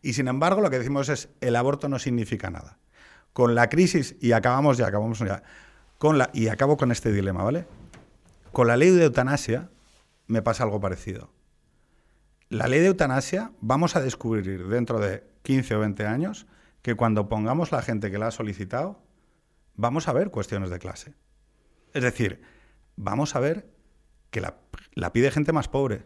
Y sin embargo, lo que decimos es el aborto no significa nada. Con la crisis, y acabamos ya, acabamos ya, con la, y acabo con este dilema, ¿vale? Con la ley de eutanasia me pasa algo parecido. La ley de eutanasia vamos a descubrir dentro de 15 o 20 años que cuando pongamos la gente que la ha solicitado, vamos a ver cuestiones de clase. Es decir, vamos a ver que la, la pide gente más pobre,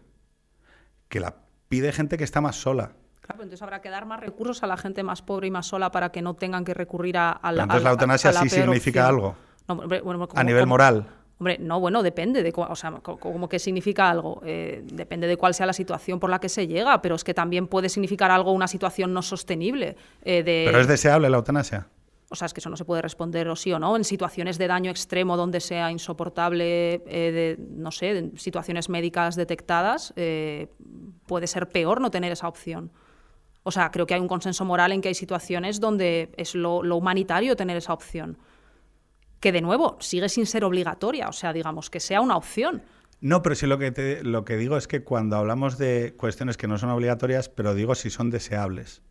que la pide gente que está más sola, Claro, entonces habrá que dar más recursos a la gente más pobre y más sola para que no tengan que recurrir a, la. Entonces la eutanasia sí significa algo. a nivel moral. Hombre, no, bueno, depende de o sea, como que significa algo. Eh, depende de cuál sea la situación por la que se llega, pero es que también puede significar algo una situación no sostenible. Eh, pero es deseable la eutanasia. O sea, es que eso no se puede responder o sí o no. En situaciones de daño extremo donde sea insoportable, eh, de, no sé, en situaciones médicas detectadas, puede ser peor no tener esa opción. O sea, creo que hay un consenso moral en que hay situaciones donde es lo, humanitario tener esa opción. Que de nuevo, sigue sin ser obligatoria, o sea, digamos, que sea una opción. No, pero sí lo que, lo que digo es que cuando hablamos de cuestiones que no son obligatorias, pero digo si son deseables.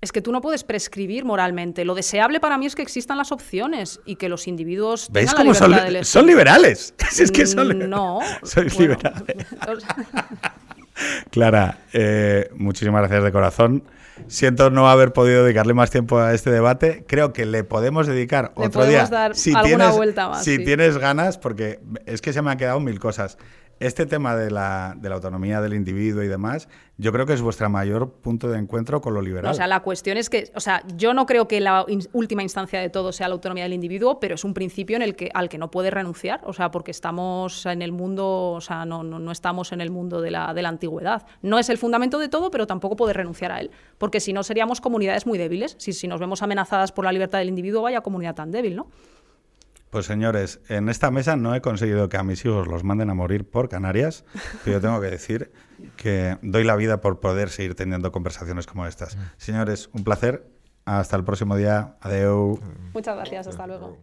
Es que tú no puedes prescribir moralmente. Lo deseable para mí es que existan las opciones y que los individuos ¿Veis cómo son, son liberales? <laughs> es que son No. <laughs> Sois liberales. <laughs> Clara, eh, muchísimas gracias de corazón. Siento no haber podido dedicarle más tiempo a este debate. Creo que le podemos dedicar otro día. si tienes, si tienes ganas, porque es que se me han quedado mil cosas este tema de la, autonomía del individuo y demás, yo creo que es vuestro mayor punto de encuentro con lo liberal. o sea, la cuestión es que, o sea, yo no creo que la última instancia de todo sea la autonomía del individuo, pero es un principio en el que, al que no puede renunciar, o sea, porque estamos en el mundo, o sea, no, no, no estamos en el mundo de la, de la antigüedad. No es el fundamento de todo, pero tampoco puede renunciar a él, porque si no seríamos comunidades muy débiles. Si, si nos vemos amenazadas por la libertad del individuo, vaya comunidad tan débil, ¿no? Pues señores, en esta mesa no he conseguido que a mis hijos los manden a morir por Canarias, pero yo tengo que decir que doy la vida por poder seguir teniendo conversaciones como estas. Señores, un placer. Hasta el próximo día. Adeu. Muchas gracias. Hasta luego.